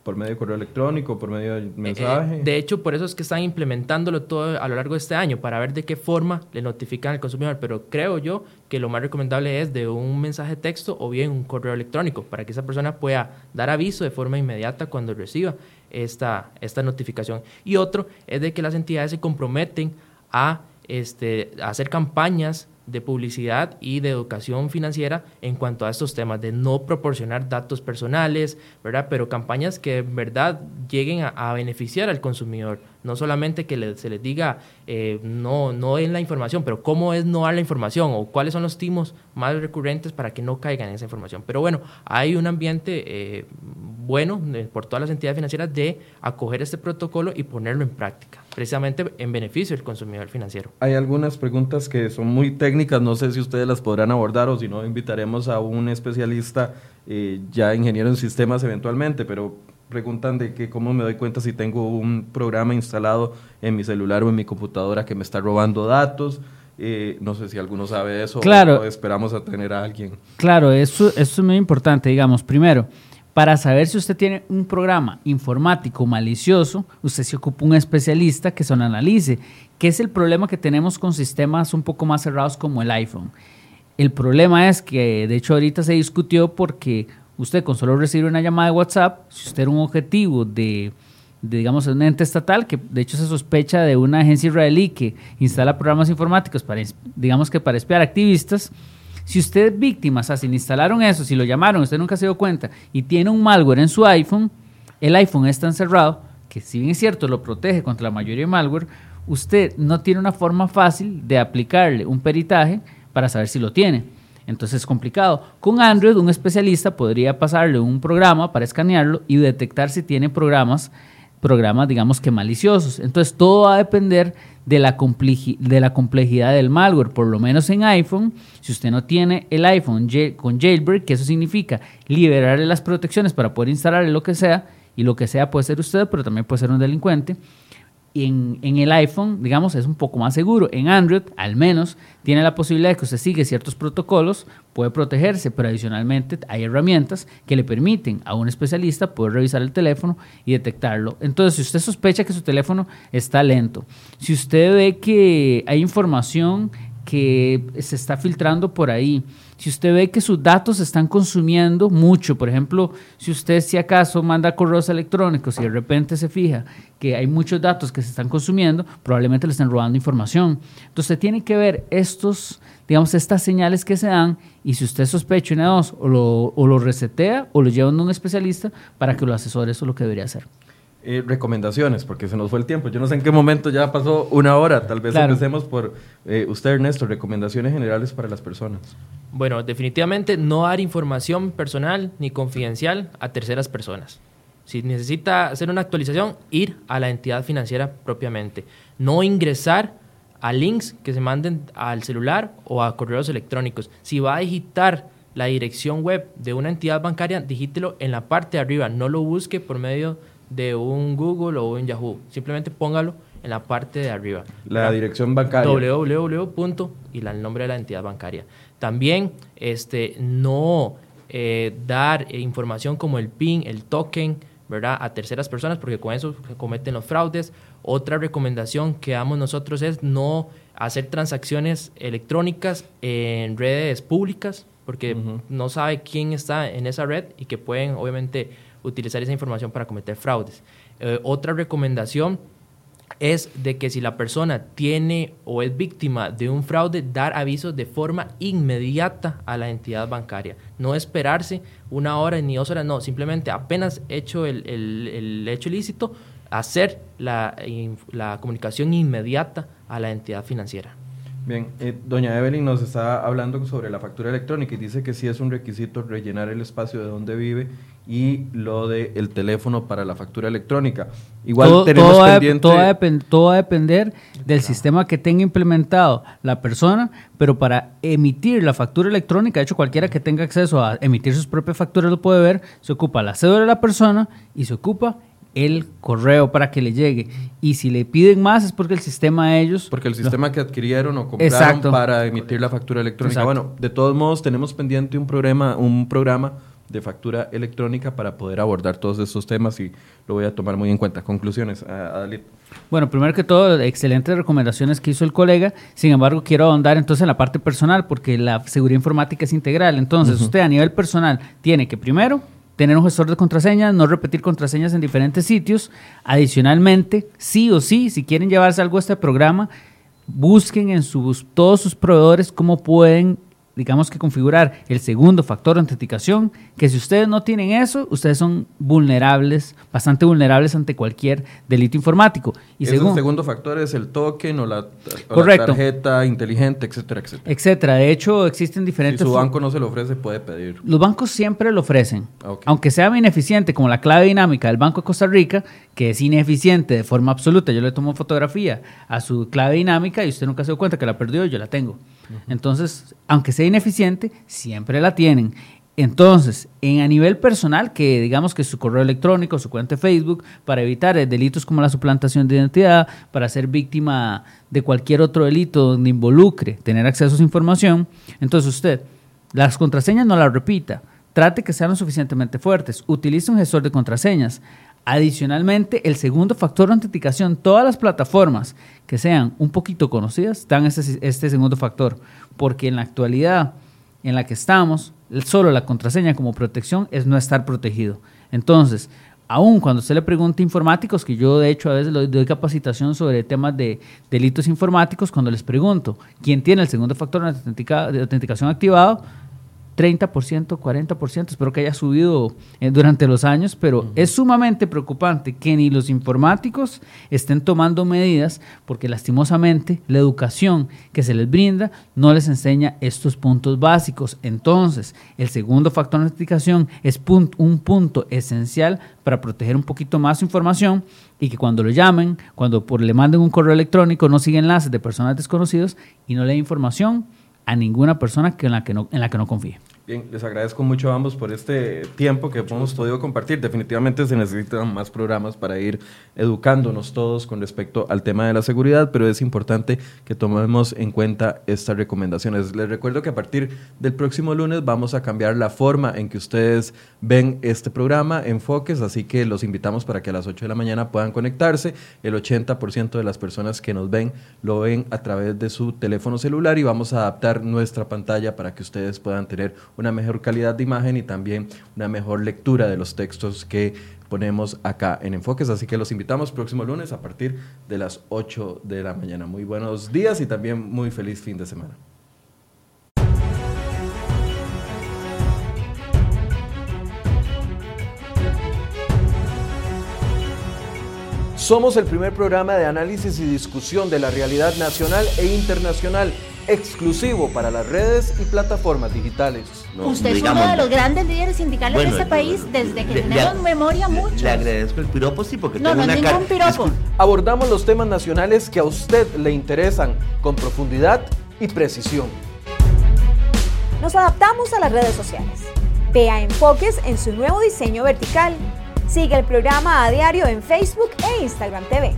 por medio de correo electrónico, por medio de eh, mensaje. de hecho, por eso es que están implementándolo todo a lo largo de este año, para ver de qué forma le notifican al consumidor. Pero creo yo que lo más recomendable es de un mensaje de texto o bien un correo electrónico, para que esa persona pueda dar aviso de forma inmediata cuando reciba esta, esta notificación. Y otro es de que las entidades se comprometen a, este, a hacer campañas de publicidad y de educación financiera en cuanto a estos temas, de no proporcionar datos personales, ¿verdad? Pero campañas que en verdad lleguen a, beneficiar al consumidor, no solamente que se les diga eh, no, no en la información, pero cómo es no dar la información o cuáles son los timos más recurrentes para que no caigan en esa información. Pero bueno, hay un ambiente eh, bueno por todas las entidades financieras de acoger este protocolo y ponerlo en práctica, precisamente en beneficio del consumidor financiero. Hay algunas preguntas que son muy técnicas, no sé si ustedes las podrán abordar o si no, invitaremos a un especialista, ya ingeniero en sistemas eventualmente, pero preguntan de que cómo me doy cuenta si tengo un programa instalado en mi celular o en mi computadora que me está robando datos. Eh, no sé si alguno sabe eso claro, o esperamos a tener a alguien. Claro, eso, eso es muy importante, digamos. Primero, para saber si usted tiene un programa informático malicioso, usted se ocupa un especialista que se lo analice. ¿Qué es el problema que tenemos con sistemas un poco más cerrados como el iPhone? El problema es que, de hecho, ahorita se discutió porque usted con solo recibir una llamada de WhatsApp, si usted era un objetivo de, digamos, un ente estatal, que de hecho se sospecha de una agencia israelí que instala programas informáticos para, digamos que para espiar activistas, Si usted es víctima, o sea, si le instalaron eso, si lo llamaron, usted nunca se dio cuenta y tiene un malware en su iPhone, el iPhone está encerrado, que si bien es cierto lo protege contra la mayoría de malware, usted no tiene una forma fácil de aplicarle un peritaje para saber si lo tiene. Entonces es complicado. Con Android, un especialista podría pasarle un programa para escanearlo y detectar si tiene programas, programas digamos que maliciosos. Entonces todo va a depender de la, de la complejidad del malware. Por lo menos en iPhone, si usted no tiene el iPhone con jailbreak, que eso significa liberarle las protecciones para poder instalarle lo que sea, y lo que sea puede ser usted, pero también puede ser un delincuente en, en, el iPhone, digamos, es un poco más seguro. En Android, al menos, tiene la posibilidad de que usted sigue ciertos protocolos, puede protegerse, pero adicionalmente hay herramientas que le permiten a un especialista poder revisar el teléfono y detectarlo. Entonces, si usted sospecha que su teléfono está lento, si usted ve que hay información que se está filtrando por ahí, si usted ve que sus datos se están consumiendo mucho, por ejemplo, si usted si acaso manda correos electrónicos y de repente se fija que hay muchos datos que se están consumiendo, probablemente le estén robando información. Entonces tiene que ver estos, digamos, estas señales que se dan y si usted sospecha una dos, o lo, o lo resetea o lo lleva a un especialista para que lo asesore, eso es lo que debería hacer. Eh, recomendaciones, porque se nos fue el tiempo. Yo no sé en qué momento ya pasó una hora. Tal vez empecemos por eh, usted, Ernesto, recomendaciones generales para las personas. Bueno, definitivamente no dar información personal ni confidencial a terceras personas. Si necesita hacer una actualización, ir a la entidad financiera propiamente. No ingresar a links que se manden al celular o a correos electrónicos. Si va a digitar la dirección web de una entidad bancaria, digítelo en la parte de arriba. No lo busque por medio de un Google o un Yahoo. Simplemente póngalo en la parte de arriba. La dirección bancaria. www. y el nombre de la entidad bancaria. También este, no eh, dar información como el PIN, el token, ¿verdad? A terceras personas, porque con eso se cometen los fraudes. Otra recomendación que damos nosotros es no hacer transacciones electrónicas en redes públicas, porque no sabe quién está en esa red y que pueden, obviamente, utilizar esa información para cometer fraudes. Eh, otra recomendación es de que si la persona tiene o es víctima de un fraude, dar aviso de forma inmediata a la entidad bancaria. No esperarse una hora ni dos horas, no, simplemente apenas hecho el, el, hecho ilícito, hacer la, la comunicación inmediata a la entidad financiera. Bien, eh, doña Evelyn nos está hablando sobre la factura electrónica y dice que sí es un requisito rellenar el espacio de donde vive y lo del el teléfono para la factura electrónica. Igual todo, tenemos todo pendiente... todo va a depender del sistema que tenga implementado la persona, pero para emitir la factura electrónica, de hecho cualquiera que tenga acceso a emitir sus propias facturas lo puede ver, se ocupa la cédula de la persona y se ocupa el correo para que le llegue. Y si le piden más es porque el sistema de ellos... Porque el sistema que adquirieron o compraron para emitir la factura electrónica. Bueno, de todos modos tenemos pendiente un programa, un programa de factura electrónica para poder abordar todos estos temas y lo voy a tomar muy en cuenta. Conclusiones, Adalid. Bueno, primero que todo, excelentes recomendaciones que hizo el colega. Sin embargo, quiero ahondar entonces en la parte personal porque la seguridad informática es integral. Entonces, usted a nivel personal tiene que primero tener un gestor de contraseñas, no repetir contraseñas en diferentes sitios. Adicionalmente, sí o sí, si quieren llevarse algo a este programa, busquen en sus, todos sus proveedores cómo pueden digamos que configurar el segundo factor de autenticación, que si ustedes no tienen eso, ustedes son vulnerables, bastante vulnerables ante cualquier delito informático. Y el segundo factor es el token o la, tarjeta inteligente, etcétera, etcétera. Etcétera. De hecho, existen diferentes... Si su banco no se lo ofrece, puede pedir. Los bancos siempre lo ofrecen. Aunque sea ineficiente, como la clave dinámica del Banco de Costa Rica, que es ineficiente de forma absoluta. Yo le tomo fotografía a su clave dinámica y usted nunca se dio cuenta que la perdió yo la tengo. Entonces, aunque sea ineficiente, siempre la tienen. Entonces, en a nivel personal, que digamos que su correo electrónico, su cuenta de Facebook, para evitar delitos como la suplantación de identidad, para ser víctima de cualquier otro delito donde involucre tener acceso a su información, entonces usted las contraseñas no las repita, trate que sean lo suficientemente fuertes, utilice un gestor de contraseñas. Adicionalmente, el segundo factor de autenticación, todas las plataformas que sean un poquito conocidas dan este, este segundo factor, porque en la actualidad en la que estamos, solo la contraseña como protección es no estar protegido. Entonces, aún cuando usted le pregunta informáticos, que yo de hecho a veces doy capacitación sobre temas de delitos informáticos, cuando les pregunto quién tiene el segundo factor de autenticación activado, 30%, 40%, espero que haya subido eh, durante los años, pero es sumamente preocupante que ni los informáticos estén tomando medidas porque lastimosamente la educación que se les brinda no les enseña estos puntos básicos. Entonces, el segundo factor de autenticación es un punto esencial para proteger un poquito más su información y que cuando lo llamen, cuando por, le manden un correo electrónico, no siga enlaces de personas desconocidas y no le información a ninguna persona que en, la que no, en la que no confíe. Bien, les agradezco mucho a ambos por este tiempo que hemos podido compartir. Definitivamente se necesitan más programas para ir educándonos todos con respecto al tema de la seguridad, pero es importante que tomemos en cuenta estas recomendaciones. Les recuerdo que a partir del próximo lunes vamos a cambiar la forma en que ustedes ven este programa, Enfoques, así que los invitamos para que a las 8 de la mañana puedan conectarse. El 80% de las personas que nos ven lo ven a través de su teléfono celular y vamos a adaptar nuestra pantalla para que ustedes puedan tener una mejor calidad de imagen y también una mejor lectura de los textos que ponemos acá en Enfoques. Así que los invitamos próximo lunes a partir de las 8 de la mañana. Muy buenos días y también muy feliz fin de semana. Somos el primer programa de análisis y discusión de la realidad nacional e internacional exclusivo para las redes y plataformas digitales. Usted es uno de los grandes líderes sindicales de este país desde que tenemos memoria mucho. Le agradezco el piropo, sí, porque no, tengo no una ningún piropo. Abordamos los temas nacionales que a usted le interesan con profundidad y precisión. Nos adaptamos a las redes sociales. Vea enfoques en su nuevo diseño vertical. Sigue el programa a diario en Facebook e Instagram TV.